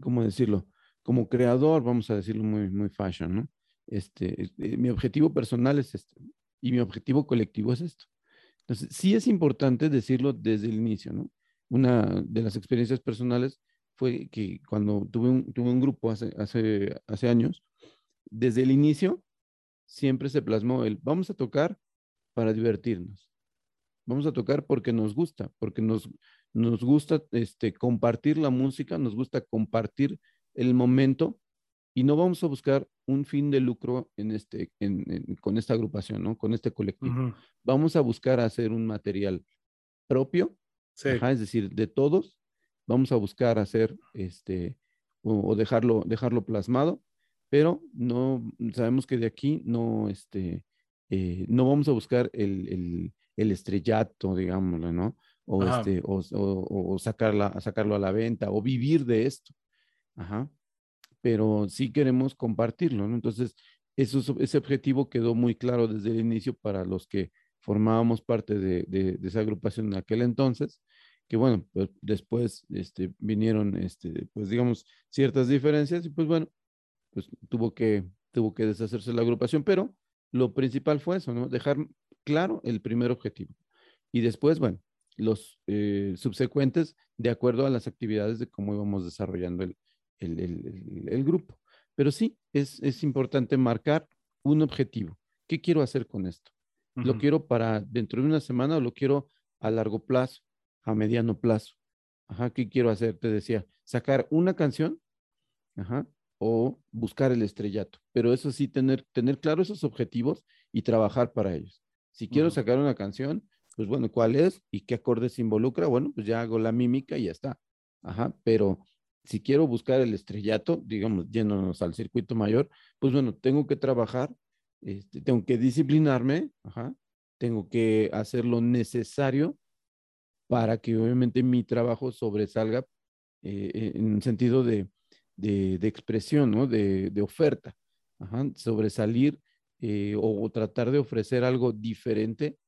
¿cómo decirlo? Como creador, vamos a decirlo muy, muy fashion, ¿no? Este, este, mi objetivo personal es este y mi objetivo colectivo es esto. Entonces, sí es importante decirlo desde el inicio, ¿no? Una de las experiencias personales fue que cuando tuve un, tuve un grupo hace, hace, hace años, desde el inicio siempre se plasmó el vamos a tocar para divertirnos. Vamos a tocar porque nos gusta, porque nos, nos gusta este, compartir la música, nos gusta compartir el momento y no vamos a buscar un fin de lucro en este, en- en- con esta agrupación, ¿no? Con este colectivo. Vamos a buscar hacer un material propio, Sí. ajá, es decir, de todos. Vamos a buscar hacer este o, o dejarlo, dejarlo plasmado, pero no sabemos que de aquí no, este, eh, no vamos a buscar el, el- el estrellato, digámoslo, ¿no? O, Ajá. este, o, o- o sacarla, sacarlo a la venta, o vivir de esto. Ajá pero sí queremos compartirlo, ¿no? Entonces, eso, es- ese objetivo quedó muy claro desde el inicio para los que formábamos parte de, de- de esa agrupación en aquel entonces, que bueno, pues después este, vinieron, este, pues digamos, ciertas diferencias y pues bueno, pues tuvo que, tuvo que deshacerse la agrupación, pero lo principal fue eso, ¿no? Dejar claro el primer objetivo. Y después, bueno, los eh, subsecuentes de acuerdo a las actividades de cómo íbamos desarrollando el, el, el- el- el grupo. Pero sí, es, es importante marcar un objetivo. ¿Qué quiero hacer con esto? ¿Lo quiero para dentro de una semana o lo quiero a largo plazo, a mediano plazo? Ajá, ¿qué quiero hacer? Te decía, sacar una canción, ajá, o buscar el estrellato. Pero eso sí, tener, tener claro esos objetivos y trabajar para ellos. Si quiero sacar una canción, pues bueno, ¿cuál es y qué acordes involucra? Bueno, pues ya hago la mímica y ya está. Ajá, pero si quiero buscar el estrellato, digamos, yéndonos al circuito mayor, pues bueno, tengo que trabajar, este, tengo que disciplinarme, ajá, tengo que hacer lo necesario para que obviamente mi trabajo sobresalga eh, en sentido de, de, de expresión, ¿no? De, de oferta, ajá, sobresalir eh, o, o tratar de ofrecer algo diferente.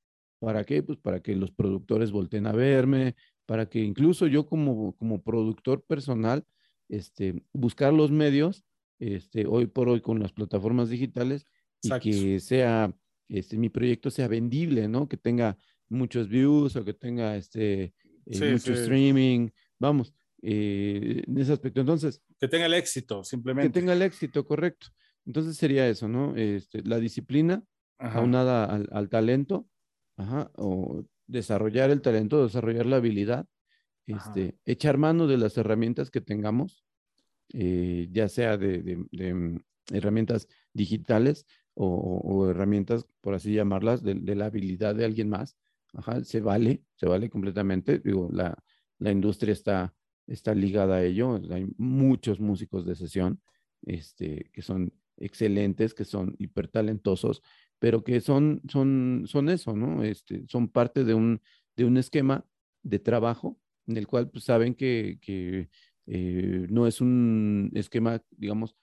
¿Para qué? Pues para que los productores volteen a verme, para que incluso yo como, como productor personal, este, buscar los medios, este, hoy por hoy con las plataformas digitales Exacto. y que sea, este, mi proyecto sea vendible, ¿no? Que tenga muchos views o que tenga este, eh, Sí, mucho sí. streaming, vamos, eh, en ese aspecto. Entonces, Que tenga el éxito, que simplemente. tenga el éxito, correcto. Entonces sería eso, ¿no? Este, la disciplina Ajá. aunada al, al talento, ajá, o desarrollar el talento, desarrollar la habilidad, este, echar mano de las herramientas que tengamos, eh, ya sea de, de- de, mm, herramientas digitales o herramientas, por así llamarlas, de, de la habilidad de alguien más. Ajá, se vale, se vale completamente. Digo, la, la industria está, está ligada a ello. Hay muchos músicos de sesión este, que son excelentes, que son hipertalentosos, pero que son, son, son eso, ¿no? Este, son parte de un, de un esquema de trabajo en el cual pues, saben que, que eh, no es un esquema, digamos,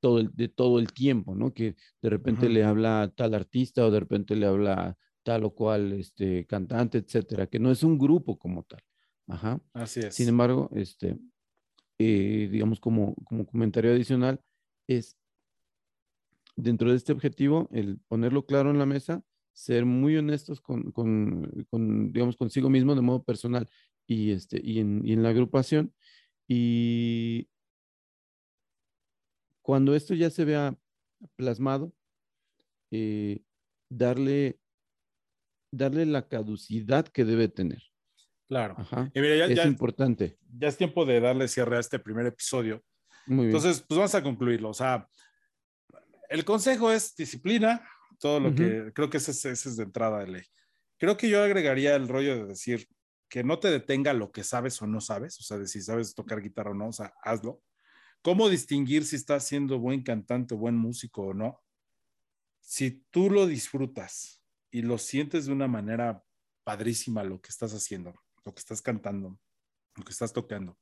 todo el, de todo el tiempo, ¿no? Que de repente Ujú. le habla tal artista o de repente le habla tal o cual este, cantante, etcétera, que no es un grupo como tal. Ajá. Así es. Sin embargo, este, eh, digamos, como, como comentario adicional, es dentro de este objetivo, el ponerlo claro en la mesa, ser muy honestos con, con, con, digamos, consigo mismo de modo personal y, este, y, en, y en la agrupación. Y cuando esto ya se vea plasmado, eh, darle, darle la caducidad que debe tener. Claro. Ajá. Y mira, ya, es ya- importante. ya es tiempo de darle cierre a este primer episodio. Muy bien. Entonces, pues vamos a concluirlo. O sea, el consejo es disciplina, todo lo que creo que ese, es- ese es de entrada de ley. Creo que yo agregaría el rollo de decir que no te detenga lo que sabes o no sabes, o sea, de si sabes tocar guitarra o no, o sea, hazlo. ¿Cómo distinguir si estás siendo buen cantante, buen músico o no? Si tú lo disfrutas y lo sientes de una manera padrísima lo que estás haciendo, lo que estás cantando, lo que estás tocando,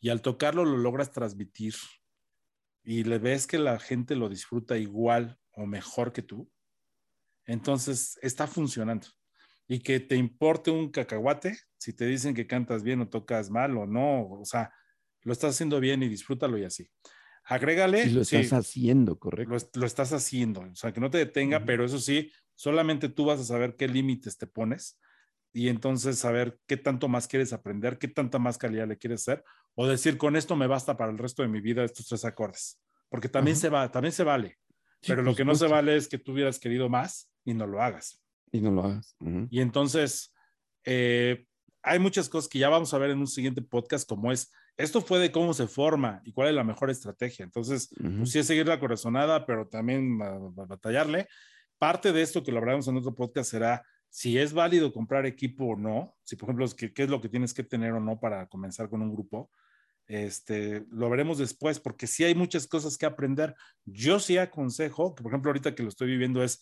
y al tocarlo lo logras transmitir y le ves que la gente lo disfruta igual o mejor que tú, entonces está funcionando. Y que te importe un cacahuate si te dicen que cantas bien o tocas mal o no, o sea, lo estás haciendo bien y disfrútalo y así. Agrégale. Y lo sí, estás haciendo, correcto. lo estás haciendo, o sea, que no te detenga, pero eso sí, solamente tú vas a saber qué límites te pones y entonces saber qué tanto más quieres aprender, qué tanta más calidad le quieres hacer, o decir, con esto me basta para el resto de mi vida estos tres acordes, porque también, Ajá. se, va, también se vale, Sí, pero lo que no se vale es que tú hubieras querido más y no lo hagas. Y no lo hagas. Y entonces, eh, hay muchas cosas que ya vamos a ver en un siguiente podcast, como es, esto fue de cómo se forma y cuál es la mejor estrategia. Entonces, pues sí es seguir la corazonada, pero también ba- batallarle. Parte de esto que lo hablaremos en otro podcast será si es válido comprar equipo o no, si por ejemplo, que- qué es lo que tienes que tener o no para comenzar con un grupo. Este, lo veremos después, porque sí hay muchas cosas que aprender. Yo sí aconsejo, que por ejemplo ahorita que lo estoy viviendo es,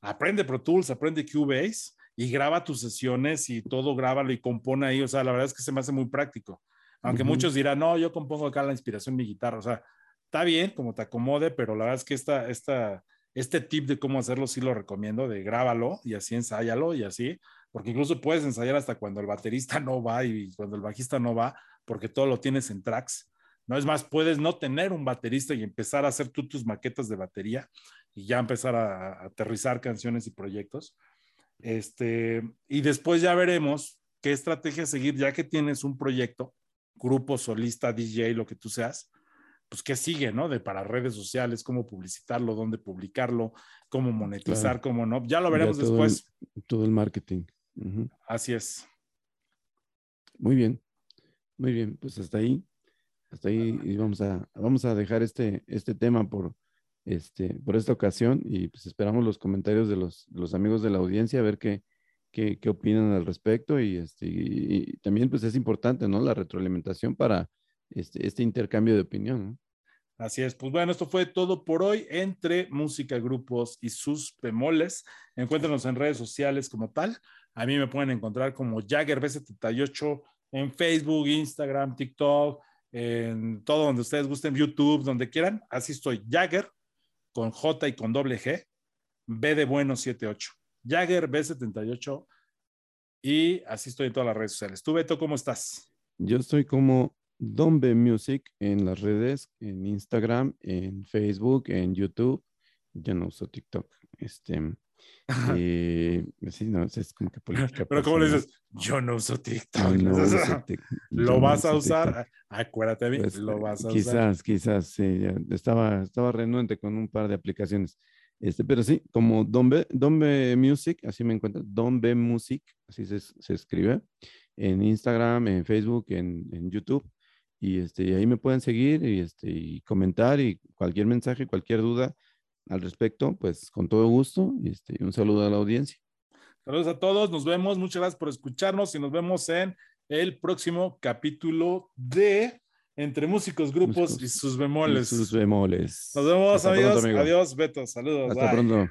aprende Pro Tools, aprende Cubase y graba tus sesiones y todo grábalo y compone ahí. O sea, la verdad es que se me hace muy práctico. Aunque Ujú. muchos dirán, no, yo compongo acá la inspiración en mi guitarra. O sea, está bien como te acomode, pero la verdad es que esta, esta, este tip de cómo hacerlo sí lo recomiendo, de grábalo y así ensáyalo y así, porque incluso puedes ensayar hasta cuando el baterista no va y cuando el bajista no va, porque todo lo tienes en tracks. No es más, puedes no tener un baterista y empezar a hacer tú tus maquetas de batería y ya empezar a, aterrizar canciones y proyectos. Este, y después ya veremos qué estrategia seguir, ya que tienes un proyecto, grupo, solista, DJ, lo que tú seas, pues qué sigue, ¿no? De para redes sociales, cómo publicitarlo, dónde publicarlo, cómo monetizar, Claro. cómo no. Ya lo Ya veremos todo después. el- todo el marketing. Así es. Muy bien, muy bien, pues hasta ahí, hasta ahí y vamos a, vamos a dejar este, este tema por, este, por esta ocasión y pues esperamos los comentarios de los, los amigos de la audiencia a ver qué, qué, qué opinan al respecto y, este, y, y también pues es importante, ¿no? La retroalimentación para este, este intercambio de opinión, ¿no? Así es. Pues bueno, esto fue todo por hoy entre música, grupos y sus bemoles. Encuéntranos en redes sociales como tal. A mí me pueden encontrar como Jagger B78 en Facebook, Instagram, TikTok, en todo donde ustedes gusten, YouTube, donde quieran. Así estoy, Jagger con J y con doble G, B de bueno 78. Jagger B78 y así estoy en todas las redes sociales. ¿Tú, Beto, cómo estás? Yo estoy como Dombe Music en las redes, en Instagram, en Facebook, en YouTube. Ya no uso TikTok. Este, eh, sí, no, es como que política. Pero ¿cómo le dices? Yo no uso TikTok. No, no uso tic- lo no vas a usar. TikTok. Acuérdate bien, Pues, lo vas a usar. quizás, quizás, sí, estaba, estaba renuente con un par de aplicaciones. Este, pero sí, como Dombe, Dombe Music, así me encuentro, Dombe Music, así se, se escribe, en Instagram, en Facebook, en, en YouTube. Y este, ahí me pueden seguir y, este, y comentar y cualquier mensaje, cualquier duda al respecto, pues con todo gusto. Y este, un saludo a la audiencia. Saludos a todos, nos vemos, muchas gracias por escucharnos y nos vemos en el próximo capítulo de Entre Músicos, Grupos Músicos y sus bemoles. Y sus bemoles. Nos vemos, Hasta amigos. pronto, amigo. Adiós, Beto. Saludos. Hasta bye. pronto.